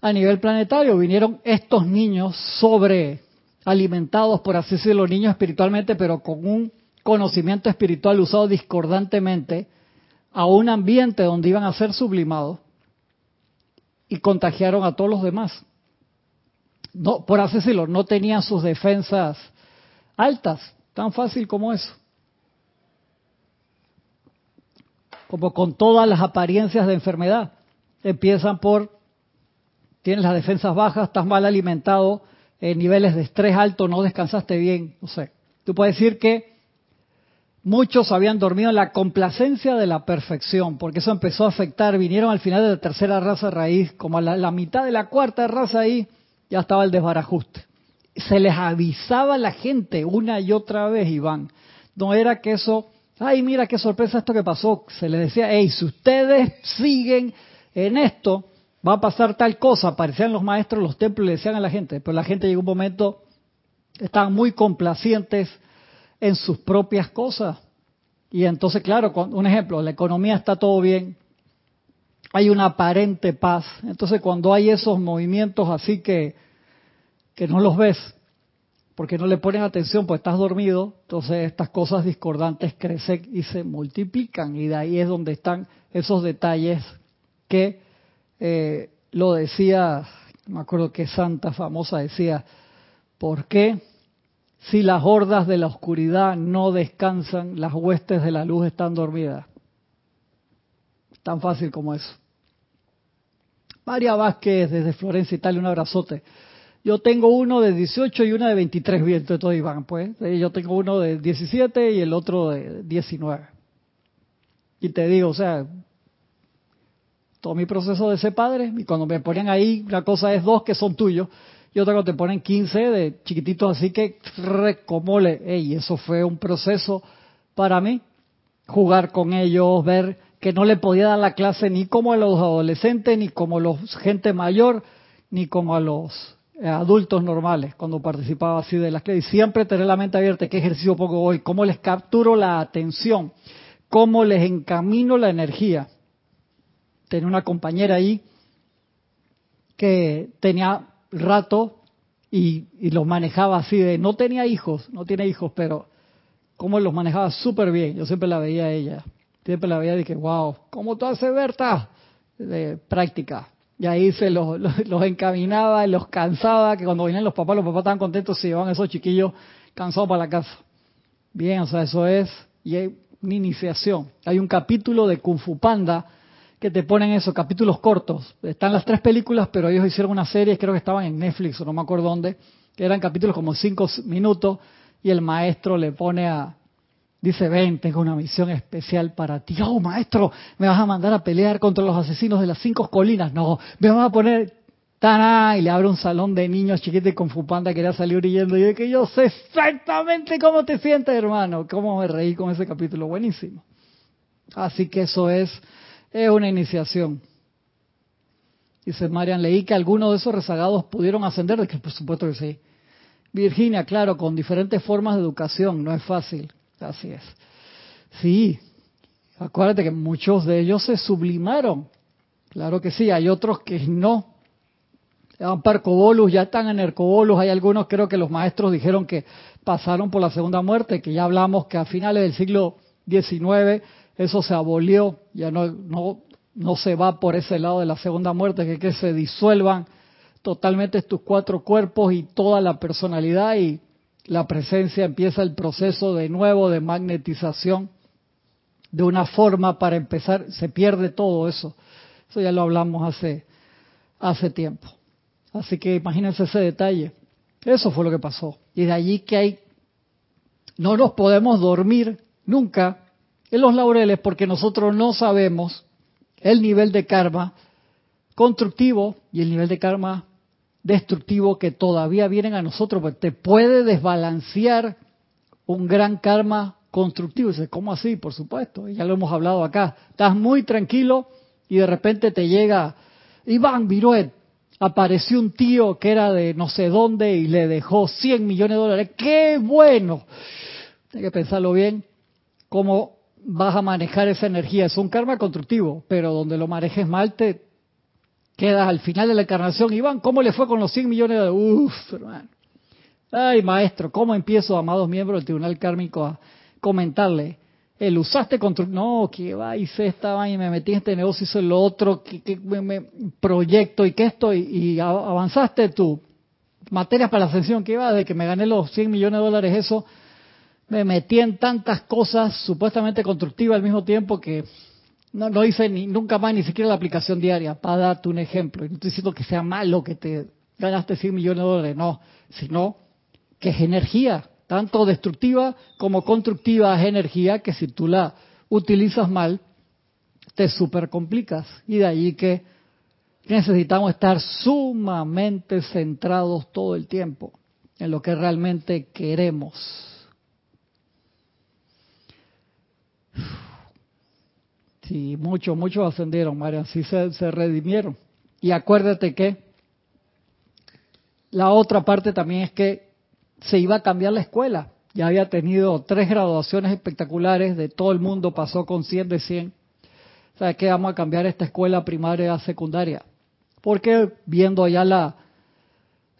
a nivel planetario. Vinieron estos niños sobre alimentados, por así decirlo, niños espiritualmente, pero con un conocimiento espiritual usado discordantemente a un ambiente donde iban a ser sublimados y contagiaron a todos los demás. No, por así decirlo, no tenían sus defensas altas, tan fácil como eso. Como con todas las apariencias de enfermedad. Empiezan por, tienes las defensas bajas, estás mal alimentado, en niveles de estrés alto, no descansaste bien, no sé. Tú puedes decir que muchos habían dormido en la complacencia de la perfección, porque eso empezó a afectar, vinieron al final de la tercera raza raíz, como a la, mitad de la cuarta raza ahí, ya estaba el desbarajuste. Se les avisaba a la gente una y otra vez, Iván. No era que eso, ay, mira qué sorpresa esto que pasó. Se les decía, hey, si ustedes siguen en esto, va a pasar tal cosa. Aparecían los maestros, los templos le decían a la gente, pero la gente llegó un momento, estaban muy complacientes en sus propias cosas. Y entonces, claro, un ejemplo, la economía está todo bien, hay una aparente paz. Entonces, cuando hay esos movimientos así que, que no los ves, porque no le ponen atención, pues estás dormido, entonces estas cosas discordantes crecen y se multiplican. Y de ahí es donde están esos detalles que eh, lo decía, me acuerdo que Santa famosa decía, ¿por qué si las hordas de la oscuridad no descansan, las huestes de la luz están dormidas? Tan fácil como eso. María Vázquez desde Florencia, Italia, un abrazote. Yo tengo uno de 18 y uno de 23 vientos, todos Iván, pues. Yo tengo uno de 17 y el otro de 19. Y te digo, o sea, todo mi proceso de ser padre, y cuando me ponen ahí, una cosa es dos que son tuyos, y otra cuando te ponen 15 de chiquititos, así que recomole, y eso fue un proceso para mí, jugar con ellos, ver que no le podía dar la clase ni como a los adolescentes, ni como a los gente mayor, ni como a los eh, adultos normales cuando participaba así de las clases. Y siempre tener la mente abierta, qué ejercicio poco hoy, cómo les capturo la atención, cómo les encamino la energía tenía una compañera ahí que tenía rato y, los manejaba así de, no tenía hijos, no tiene hijos, pero cómo los manejaba súper bien. Yo siempre la veía a ella, siempre la veía y dije, wow, ¿cómo tú haces, Berta? De práctica. Y ahí se los, los, encaminaba y los cansaba, que cuando venían los papás, los papás estaban contentos si llevaban esos chiquillos cansados para la casa. Bien, o sea, eso es, y hay una iniciación. Hay un capítulo de Kung Fu Panda que te ponen esos capítulos cortos. Están las tres películas, pero ellos hicieron una serie, creo que estaban en Netflix o no me acuerdo dónde, que eran capítulos como cinco minutos y el maestro le pone a, dice, ven, tengo una misión especial para ti. Oh, maestro, me vas a mandar a pelear contra los asesinos de las cinco colinas. No, me vas a poner ¡Taná! Y le abre un salón de niños chiquitos con Fupanda quería salir huyendo. Y de que yo sé exactamente cómo te sientes, hermano. Cómo me reí con ese capítulo. Buenísimo. Así que eso es es una iniciación. Dice Marian, leí que algunos de esos rezagados pudieron ascender, de que por supuesto que sí. Virginia, claro, con diferentes formas de educación, no es fácil. Así es. Sí, acuérdate que muchos de ellos se sublimaron. Claro que sí, hay otros que no. Parcobolus, ya están en Ercobolus. Hay algunos, creo que los maestros dijeron que pasaron por la segunda muerte, que ya hablamos que a finales del siglo XIX eso se abolió, ya no, no, no se va por ese lado de la segunda muerte, que, que se disuelvan totalmente tus cuatro cuerpos y toda la personalidad y la presencia empieza el proceso de nuevo de magnetización de una forma para empezar, se pierde todo eso. Eso ya lo hablamos hace, hace tiempo. Así que imagínense ese detalle. Eso fue lo que pasó. Y de allí que hay, no nos podemos dormir nunca en los laureles porque nosotros no sabemos el nivel de karma constructivo y el nivel de karma destructivo que todavía vienen a nosotros, pues te puede desbalancear un gran karma constructivo. Dice, ¿cómo así? Por supuesto, ya lo hemos hablado acá. Estás muy tranquilo y de repente te llega Iván Viruet. Apareció un tío que era de no sé dónde y le dejó 100 millones de dólares. ¡Qué bueno! Hay que pensarlo bien, cómo vas a manejar esa energía. Es un karma constructivo, pero donde lo manejes mal te quedas al final de la encarnación. Iván, ¿cómo le fue con los 100 millones de... Uf, hermano. Ay, maestro, ¿cómo empiezo, amados miembros del Tribunal Kármico, a comentarle? El usaste contra... No, que va, hice esta y me metí en este negocio, hice lo otro, que, me, proyecto y que esto, y, y avanzaste tú. materias para la ascensión que iba, de que me gané los 100 millones de dólares, eso, me metí en tantas cosas supuestamente constructivas al mismo tiempo que no, no hice ni, nunca más ni siquiera la aplicación diaria, para darte un ejemplo. No estoy diciendo que sea malo que te ganaste 100 millones de dólares, no, sino que es energía, tanto destructiva como constructiva es energía que si tú la utilizas mal, te super complicas. Y de ahí que necesitamos estar sumamente centrados todo el tiempo en lo que realmente queremos. Sí, muchos, muchos ascendieron, María, sí se, se redimieron. Y acuérdate que la otra parte también es que se iba a cambiar la escuela. Ya había tenido tres graduaciones espectaculares, de todo el mundo pasó con 100 de 100. ¿Sabes qué? Vamos a cambiar esta escuela primaria a secundaria. Porque viendo allá la,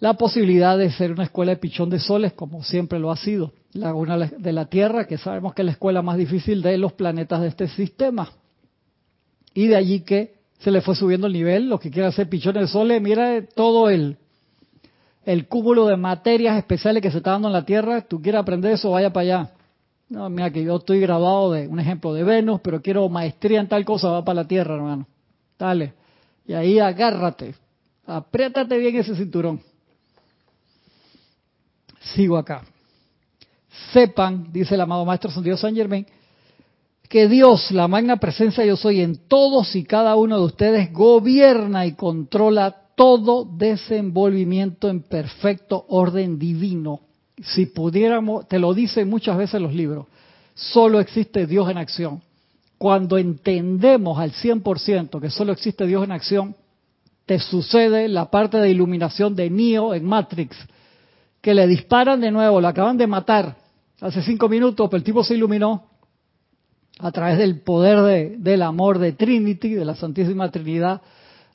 la posibilidad de ser una escuela de pichón de soles, como siempre lo ha sido, la una de la Tierra, que sabemos que es la escuela más difícil de los planetas de este sistema. Y de allí que se le fue subiendo el nivel, los que quieran hacer pichones de soles, mira todo el, el cúmulo de materias especiales que se está dando en la Tierra, tú quieres aprender eso, vaya para allá. No, mira que yo estoy grabado de un ejemplo de Venus, pero quiero maestría en tal cosa, va para la Tierra, hermano. Dale. Y ahí agárrate, apriétate bien ese cinturón. Sigo acá. Sepan, dice el amado Maestro San Dios San Germain, que Dios, la magna presencia yo soy en todos y cada uno de ustedes, gobierna y controla todo desenvolvimiento en perfecto orden divino. Si pudiéramos, te lo dicen muchas veces los libros, solo existe Dios en acción. Cuando entendemos al 100% que solo existe Dios en acción, te sucede la parte de iluminación de Neo en Matrix, que le disparan de nuevo, lo acaban de matar hace cinco minutos, pero el tipo se iluminó a través del poder del amor de Trinity, de la Santísima Trinidad,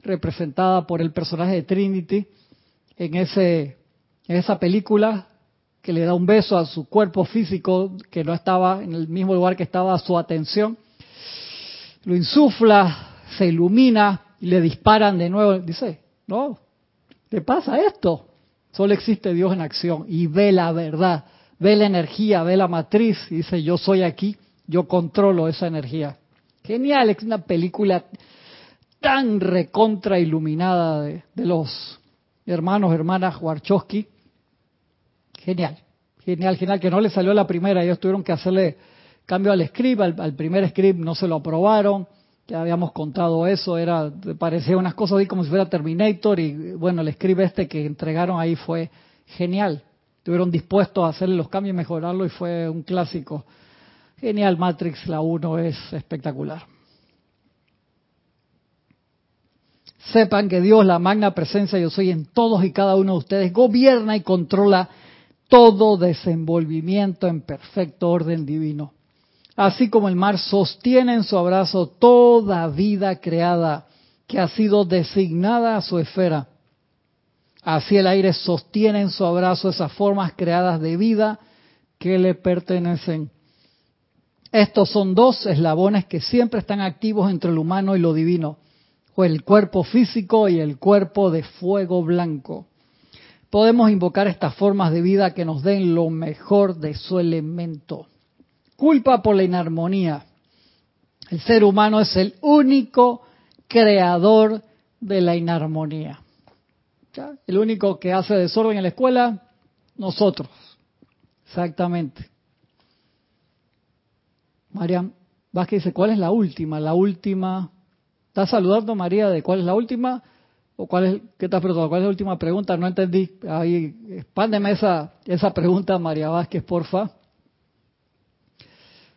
representada por el personaje de Trinity en, ese, en esa película que le da un beso a su cuerpo físico que no estaba en el mismo lugar que estaba su atención. Lo insufla, se ilumina y le disparan de nuevo. Dice, no, ¿qué pasa esto? Solo existe Dios en acción y ve la verdad, ve la energía, ve la matriz y dice, yo soy aquí, yo controlo esa energía. Genial, es una película tan recontra iluminada de, los hermanos, hermanas Warchowski. Genial, genial, genial, que no le salió la primera, ellos tuvieron que hacerle cambio al script, al, primer script no se lo aprobaron, ya habíamos contado eso, era parecía unas cosas así como si fuera Terminator y bueno, el script este que entregaron ahí fue genial. Estuvieron dispuestos a hacerle los cambios y mejorarlo y fue un clásico. Genial, Matrix, la 1 es espectacular. Sepan que Dios, la magna presencia yo soy en todos y cada uno de ustedes, gobierna y controla todo desenvolvimiento en perfecto orden divino. Así como el mar sostiene en su abrazo toda vida creada que ha sido designada a su esfera. Así el aire sostiene en su abrazo esas formas creadas de vida que le pertenecen. Estos son dos eslabones que siempre están activos entre lo humano y lo divino o el cuerpo físico y el cuerpo de fuego blanco. Podemos invocar estas formas de vida que nos den lo mejor de su elemento. Culpa por la inarmonía. El ser humano es el único creador de la inarmonía. El único que hace desorden en la escuela, nosotros. Exactamente. Marian Vázquez dice, ¿cuál es la última? La última ¿Estás saludando, María, de cuál es la última? ¿O cuál es, qué te has preguntado? ¿Cuál es la última pregunta? No entendí. Ahí, expándeme esa, esa pregunta, María Vázquez, porfa.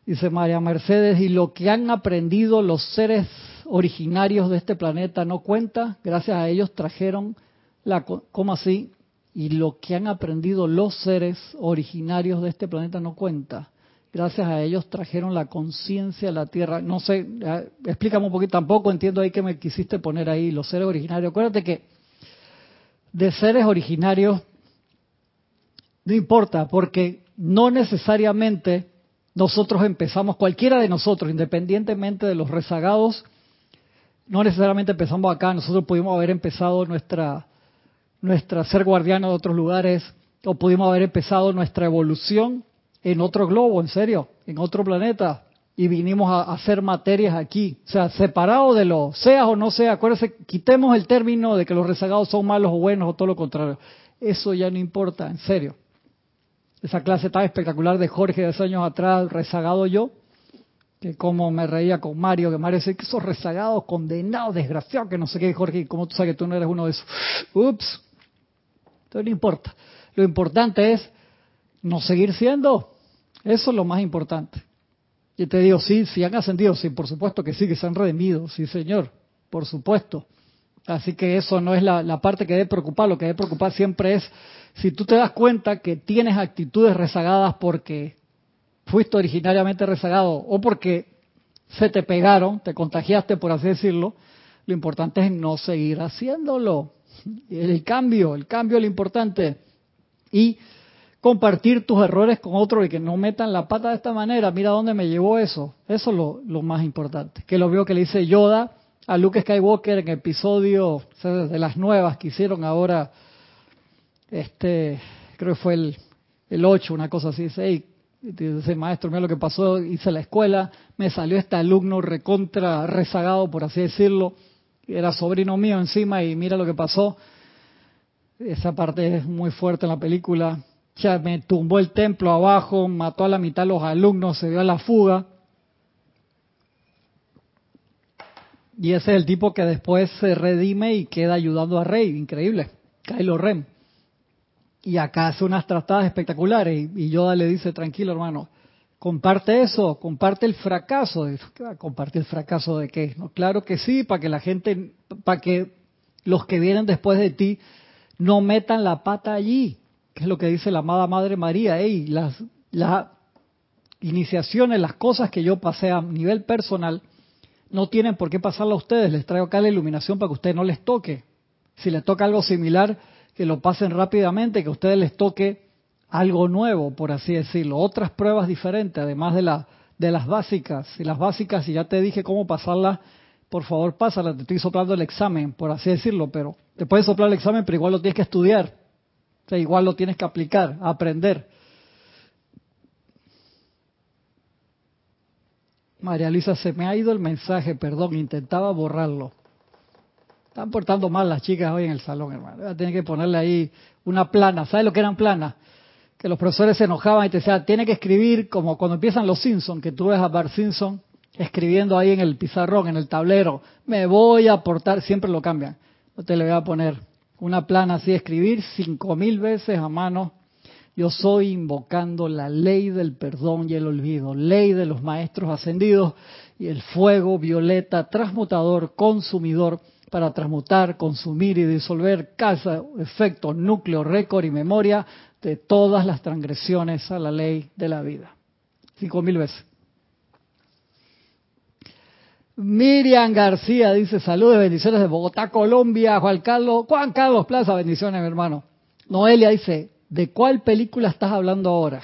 Dice María Mercedes, ¿y lo que han aprendido los seres originarios de este planeta no cuenta? Gracias a ellos trajeron la... ¿Cómo así? Y lo que han aprendido los seres originarios de este planeta no cuenta gracias a ellos trajeron la conciencia a la tierra. No sé, explícame un poquito, tampoco entiendo ahí que me quisiste poner ahí, los seres originarios. Acuérdate que de seres originarios no importa, porque no necesariamente nosotros empezamos, cualquiera de nosotros, independientemente de los rezagados, no necesariamente empezamos acá, nosotros pudimos haber empezado nuestra nuestra ser guardiano de otros lugares, o pudimos haber empezado nuestra evolución en otro globo, en serio, en otro planeta, y vinimos a hacer materias aquí. O sea, separado de lo, sea o no sea, acuérdense, quitemos el término de que los rezagados son malos o buenos o todo lo contrario. Eso ya no importa, en serio. Esa clase tan espectacular de Jorge de años atrás, rezagado yo, que como me reía con Mario, que Mario decía que esos rezagados, condenados, desgraciados, que no sé qué, Jorge, ¿cómo tú sabes que tú no eres uno de esos? Ups. Entonces no importa. Lo importante es no seguir siendo. Eso es lo más importante. Y te digo, sí, sí han ascendido, sí, por supuesto que sí, que se han redimido, sí, señor, por supuesto. Así que eso no es la, parte que debe preocupar, lo que debe preocupar siempre es si tú te das cuenta que tienes actitudes rezagadas porque fuiste originariamente rezagado o porque se te pegaron, te contagiaste, por así decirlo, lo importante es no seguir haciéndolo. El cambio, el cambio es lo importante. Y compartir tus errores con otros y que no metan la pata de esta manera. Mira dónde me llevó eso. Eso es lo, más importante. Que lo veo que le dice Yoda a Luke Skywalker en episodio de las nuevas que hicieron ahora, este, creo que fue el, el 8, una cosa así. Dice, dice, maestro, mira lo que pasó, hice la escuela, me salió este alumno recontra rezagado, por así decirlo, era sobrino mío encima y mira lo que pasó. Esa parte es muy fuerte en la película ya me tumbó el templo abajo, mató a la mitad de los alumnos, se dio a la fuga. Y ese es el tipo que después se redime y queda ayudando a Rey, increíble, Kylo Ren. Y acá hace unas tratadas espectaculares y, Yoda le dice, tranquilo hermano, comparte eso, comparte el fracaso. ¿Qué va a compartir el fracaso de qué? No, claro que sí, para que la gente, para que los que vienen después de ti no metan la pata allí que es lo que dice la amada Madre María, hey, las, las iniciaciones, las cosas que yo pasé a nivel personal, no tienen por qué pasarla a ustedes, les traigo acá la iluminación para que ustedes no les toque. Si les toca algo similar, que lo pasen rápidamente, que a ustedes les toque algo nuevo, por así decirlo, otras pruebas diferentes, además de, de las básicas. Y las básicas, si ya te dije cómo pasarlas, por favor pásalas, te estoy soplando el examen, por así decirlo, pero te puedes soplar el examen, pero igual lo tienes que estudiar. O sea, igual lo tienes que aplicar, aprender. María Luisa, se me ha ido el mensaje, perdón, intentaba borrarlo. Están portando mal las chicas hoy en el salón, hermano. Voy que ponerle ahí una plana. ¿Sabes lo que eran planas? Que los profesores se enojaban y te decían, tiene que escribir como cuando empiezan los Simpsons, que tú ves a Bart Simpson escribiendo ahí en el pizarrón, en el tablero. Me voy a aportar, siempre lo cambian. No te le voy a poner una plana así, escribir cinco mil veces a mano. Yo soy invocando la ley del perdón y el olvido, ley de los maestros ascendidos y el fuego violeta transmutador, consumidor, para transmutar, consumir y disolver casa, efecto, núcleo, récord y memoria de todas las transgresiones a la ley de la vida. Cinco mil veces. Miriam García dice saludos, bendiciones de Bogotá, Colombia. Juan Carlos, Juan Carlos Plaza, bendiciones, mi hermano. Noelia dice, ¿de cuál película estás hablando ahora?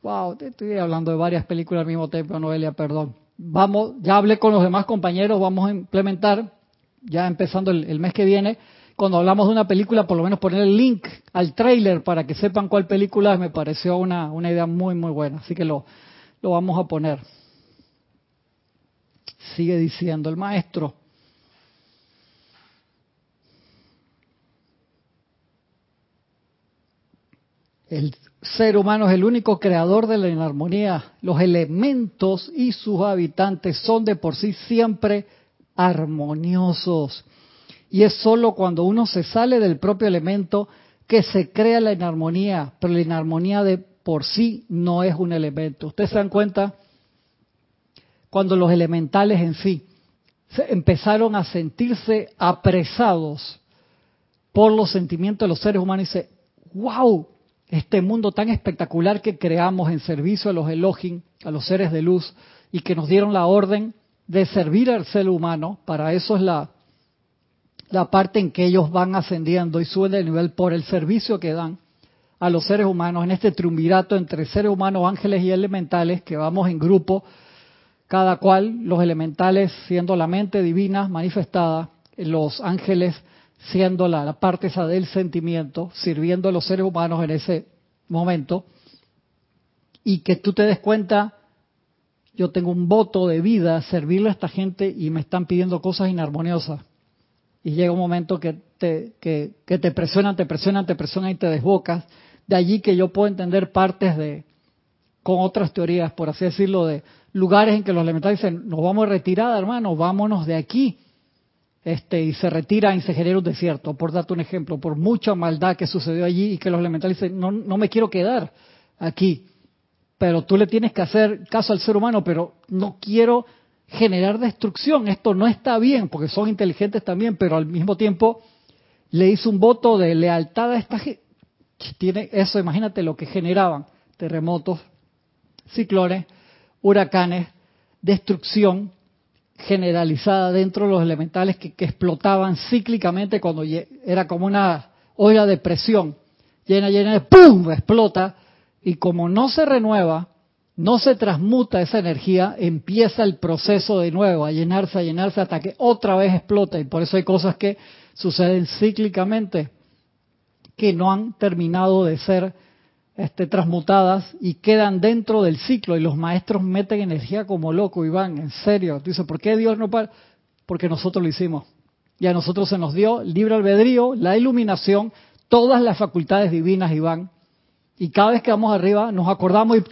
Wow, te estoy hablando de varias películas al mismo tiempo, Noelia, perdón. Vamos, ya hablé con los demás compañeros, vamos a implementar, ya empezando el, mes que viene, cuando hablamos de una película, por lo menos poner el link al trailer para que sepan cuál película me pareció una, una idea muy, muy buena. Así que lo, lo vamos a poner sigue diciendo el maestro. El ser humano es el único creador de la inarmonía. Los elementos y sus habitantes son de por sí siempre armoniosos. Y es sólo cuando uno se sale del propio elemento que se crea la inarmonía, pero la inarmonía de por sí no es un elemento. ¿Ustedes se dan cuenta? Cuando los elementales en sí empezaron a sentirse apresados por los sentimientos de los seres humanos y dice, wow, este mundo tan espectacular que creamos en servicio a los Elohim, a los seres de luz, y que nos dieron la orden de servir al ser humano, para eso es la, la parte en que ellos van ascendiendo y suben de nivel por el servicio que dan a los seres humanos en este triunvirato entre seres humanos, ángeles y elementales, que vamos en grupo cada cual, los elementales siendo la mente divina manifestada, los ángeles siendo la, la parte esa del sentimiento, sirviendo a los seres humanos en ese momento, y que tú te des cuenta, yo tengo un voto de vida, servirle a esta gente y me están pidiendo cosas inarmoniosas. Y llega un momento que te, que, que te presionan, te presionan, te presionan y te desbocas. De allí que yo puedo entender partes de, con otras teorías, por así decirlo, de lugares en que los elementales dicen, nos vamos a retirar, hermano, vámonos de aquí. Este, y se retira y se genera un desierto, por darte un ejemplo, por mucha maldad que sucedió allí y que los elementales dicen, no, no me quiero quedar aquí, pero tú le tienes que hacer caso al ser humano, pero no quiero generar destrucción, esto no está bien, porque son inteligentes también, pero al mismo tiempo le hizo un voto de lealtad a esta gente. Tiene eso, imagínate lo que generaban, terremotos, ciclones, huracanes, destrucción generalizada dentro de los elementales que, explotaban cíclicamente cuando era como una olla de presión, llena, llena de ¡pum! explota, y como no se renueva, no se transmuta esa energía, empieza el proceso de nuevo a llenarse, a llenarse hasta que otra vez explota. Y por eso hay cosas que suceden cíclicamente que no han terminado de ser este, transmutadas y quedan dentro del ciclo y los maestros meten energía como loco, Iván, en serio. Tú dices, ¿por qué Dios no para? Porque nosotros lo hicimos. Y a nosotros se nos dio libre albedrío, la iluminación, todas las facultades divinas, Iván. Y cada vez que vamos arriba nos acordamos y,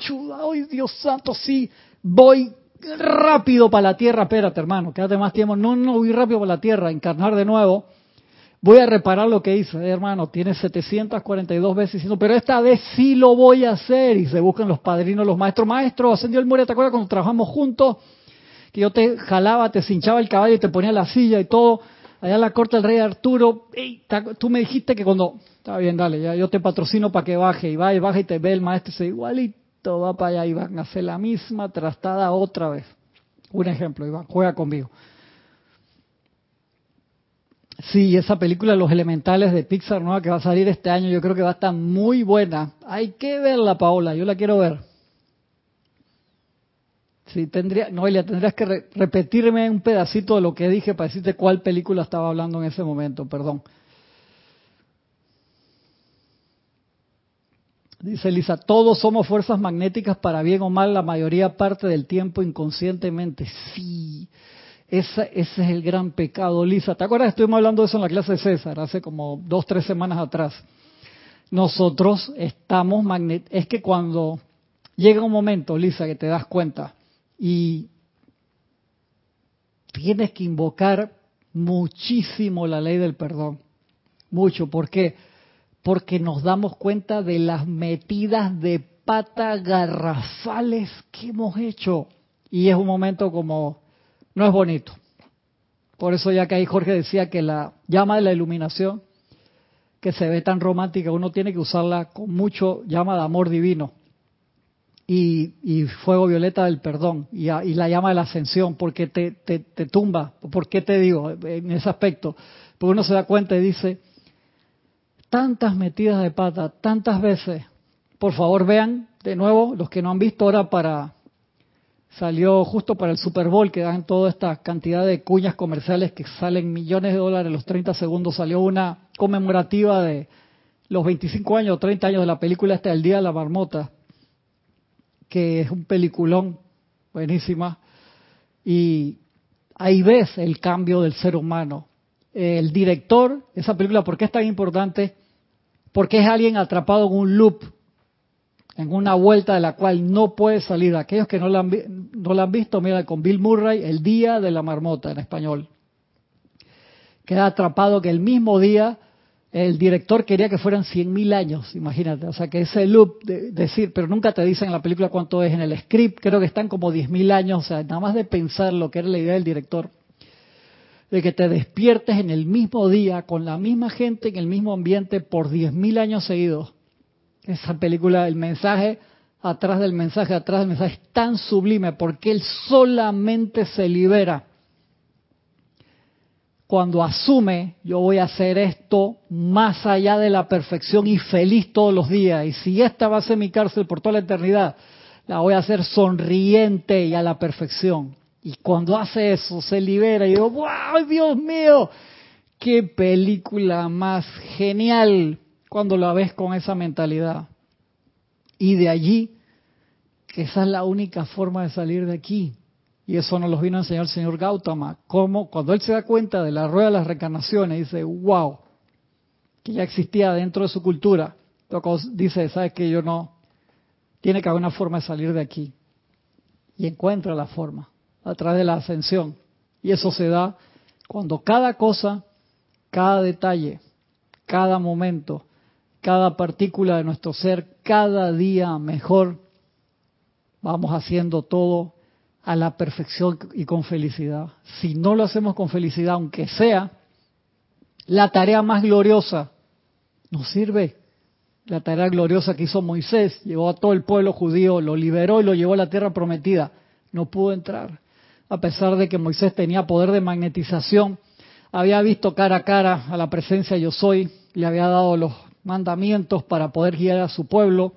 ¡ay Dios santo, sí! Voy rápido para la tierra, espérate hermano, quédate más tiempo, no, no, voy rápido para la tierra, encarnar de nuevo voy a reparar lo que hice, hermano, tiene 742 veces diciendo, pero esta vez sí lo voy a hacer. Y se buscan los padrinos, los maestros. Maestro, ascendió el muro, ¿te acuerdas cuando trabajamos juntos? Que yo te jalaba, te cinchaba el caballo y te ponía la silla y todo. Allá en la corte del rey Arturo, tú me dijiste que cuando, está bien, dale, ya yo te patrocino para que baje, y va y baja y te ve el maestro y dice, igualito, va para allá y van a hacer la misma trastada otra vez. Un ejemplo, Iván, juega conmigo. Sí, esa película Los Elementales de Pixar nueva que va a salir este año, yo creo que va a estar muy buena. Hay que verla, Paola, yo la quiero ver. Sí, tendría, Noelia, tendrías que repetirme un pedacito de lo que dije para decirte cuál película estaba hablando en ese momento, perdón. Dice Lisa, todos somos fuerzas magnéticas para bien o mal la mayoría parte del tiempo inconscientemente. Sí, ese, es el gran pecado, Lisa. ¿Te acuerdas? Estuvimos hablando de eso en la clase de César hace como dos, tres semanas atrás. Nosotros estamos magnet... Es que cuando llega un momento, Lisa, que te das cuenta y tienes que invocar muchísimo la ley del perdón. Mucho. ¿Por qué? Porque nos damos cuenta de las metidas de pata garrafales que hemos hecho. Y es un momento como no es bonito. Por eso ya que ahí Jorge decía que la llama de la iluminación, que se ve tan romántica, uno tiene que usarla con mucho llama de amor divino. Y, fuego violeta del perdón y, la llama de la ascensión, porque te, te, te tumba. ¿Por qué te digo en ese aspecto? Porque uno se da cuenta y dice, tantas metidas de pata, tantas veces. Por favor, vean de nuevo, los que no han visto ahora para salió justo para el Super Bowl, que dan toda esta cantidad de cuñas comerciales que salen millones de dólares en los 30 segundos, salió una conmemorativa de los 25 años o 30 años de la película esta El Día de la Marmota, que es un peliculón, buenísima, y ahí ves el cambio del ser humano. El director, esa película, ¿por qué es tan importante? Porque es alguien atrapado en un loop en una vuelta de la cual no puede salir. Aquellos que no la han, no la han visto, mira, con Bill Murray, El Día de la Marmota en español. Queda atrapado que el mismo día el director quería que fueran 100.000 años, imagínate. O sea, que ese loop de decir, pero nunca te dicen en la película cuánto es. En el script creo que están como 10.000 años. O sea, nada más de pensar lo que era la idea del director. De que te despiertes en el mismo día, con la misma gente, en el mismo ambiente, por 10.000 años seguidos esa película, el mensaje atrás del mensaje, atrás del mensaje, es tan sublime porque él solamente se libera cuando asume, yo voy a hacer esto más allá de la perfección y feliz todos los días. Y si esta va a ser mi cárcel por toda la eternidad, la voy a hacer sonriente y a la perfección. Y cuando hace eso, se libera y digo, ¡wow, Dios mío! qué película más genial cuando la ves con esa mentalidad. Y de allí, que esa es la única forma de salir de aquí. Y eso nos lo vino a enseñar el señor Gautama. Como cuando él se da cuenta de la rueda de las reencarnaciones, dice, wow, que ya existía dentro de su cultura. Dice, ¿sabes que Yo no. Tiene que haber una forma de salir de aquí. Y encuentra la forma a través de la ascensión. Y eso se da cuando cada cosa, cada detalle, cada momento, cada partícula de nuestro ser, cada día mejor, vamos haciendo todo a la perfección y con felicidad. Si no lo hacemos con felicidad, aunque sea la tarea más gloriosa, no sirve. La tarea gloriosa que hizo Moisés, llevó a todo el pueblo judío, lo liberó y lo llevó a la tierra prometida. No pudo entrar. A pesar de que Moisés tenía poder de magnetización, había visto cara a cara a la presencia yo soy, le había dado los mandamientos para poder guiar a su pueblo,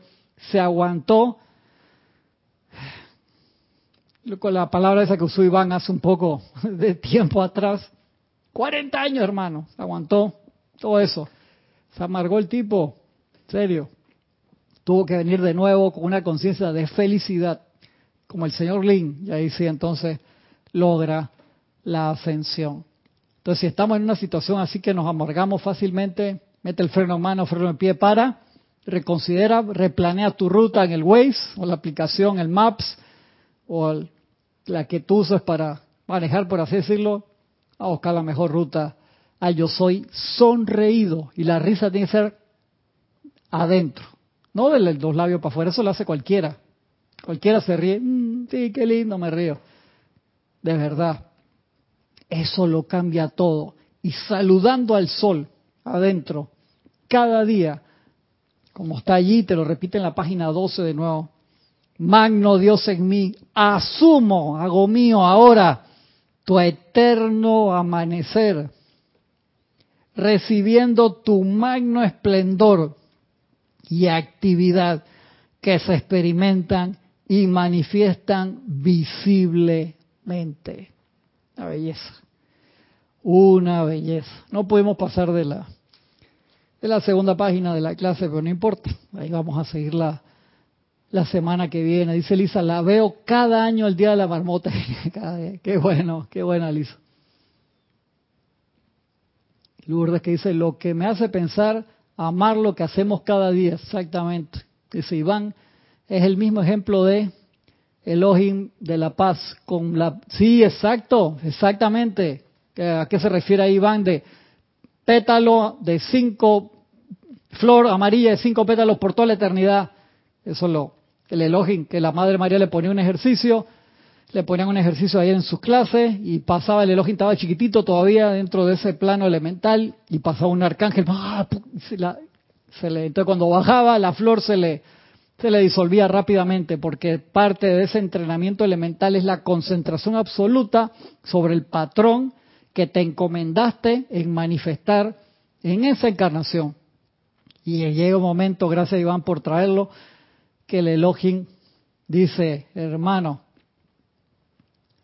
se aguantó. Con la palabra esa que usó Iván hace un poco de tiempo atrás, 40 años hermano, se aguantó todo eso, se amargó el tipo, serio, tuvo que venir de nuevo con una conciencia de felicidad, como el señor Lin, y ahí sí entonces logra la ascensión. Entonces, si estamos en una situación así que nos amargamos fácilmente, mete el freno en mano, freno en pie, para, reconsidera, replanea tu ruta en el Waze o la aplicación, el Maps o la que tú usas para manejar, por así decirlo, a buscar la mejor ruta. Ah, yo soy sonreído y la risa tiene que ser adentro, no de los labios para afuera, eso lo hace cualquiera. Cualquiera se ríe, mm, sí, qué lindo, me río. De verdad, eso lo cambia todo. Y saludando al sol adentro, cada día, como está allí, te lo repite en la página 12 de nuevo, Magno Dios en mí, asumo, hago mío ahora tu eterno amanecer, recibiendo tu magno esplendor y actividad que se experimentan y manifiestan visiblemente. Una belleza, una belleza. No podemos pasar de la es la segunda página de la clase, pero no importa. Ahí vamos a seguirla la semana que viene. Dice Lisa, la veo cada año el día de la marmota. qué bueno, qué buena Lisa. Lourdes que dice, lo que me hace pensar amar lo que hacemos cada día, exactamente. Dice Iván, es el mismo ejemplo de Elohim de la paz con la... Sí, exacto, exactamente. ¿A qué se refiere Iván? De pétalo de cinco flor amarilla de cinco pétalos por toda la eternidad. Eso es lo, el elogio que la Madre María le ponía un ejercicio, le ponían un ejercicio ahí en sus clases y pasaba el elogio, estaba chiquitito todavía dentro de ese plano elemental y pasaba un arcángel, ¡ah! se, le, entonces cuando bajaba la flor se le, se le disolvía rápidamente porque parte de ese entrenamiento elemental es la concentración absoluta sobre el patrón que te encomendaste en manifestar en esa encarnación. Y llega un momento, gracias Iván por traerlo, que el Elohim dice, hermano,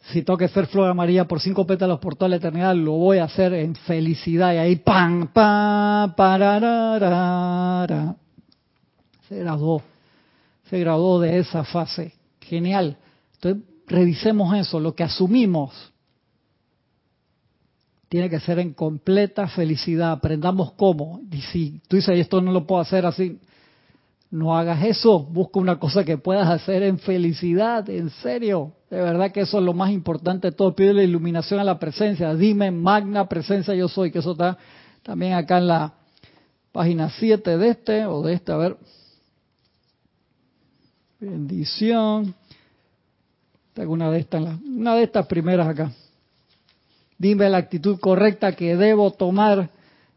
si tengo que ser flor amarilla por cinco pétalos por toda la eternidad, lo voy a hacer en felicidad. Y ahí, pam, pam, pararara. Se graduó, se graduó de esa fase. Genial. Entonces, revisemos eso, lo que asumimos tiene que ser en completa felicidad. Aprendamos cómo. Y si tú dices, esto no lo puedo hacer así, no hagas eso. Busca una cosa que puedas hacer en felicidad, en serio. De verdad que eso es lo más importante de todo. Pide la iluminación a la presencia. Dime, magna presencia yo soy, que eso está también acá en la página 7 de este o de este. A ver. Bendición. Tengo una de estas, una de estas primeras acá. Dime la actitud correcta que debo tomar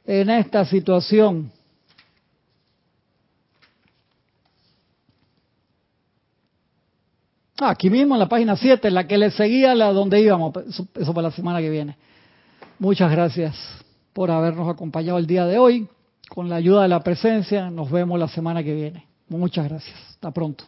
en esta situación. Ah, aquí mismo en la página 7, la que le seguía la donde íbamos, eso, eso para la semana que viene. Muchas gracias por habernos acompañado el día de hoy. Con la ayuda de la presencia, nos vemos la semana que viene. Muchas gracias. Hasta pronto.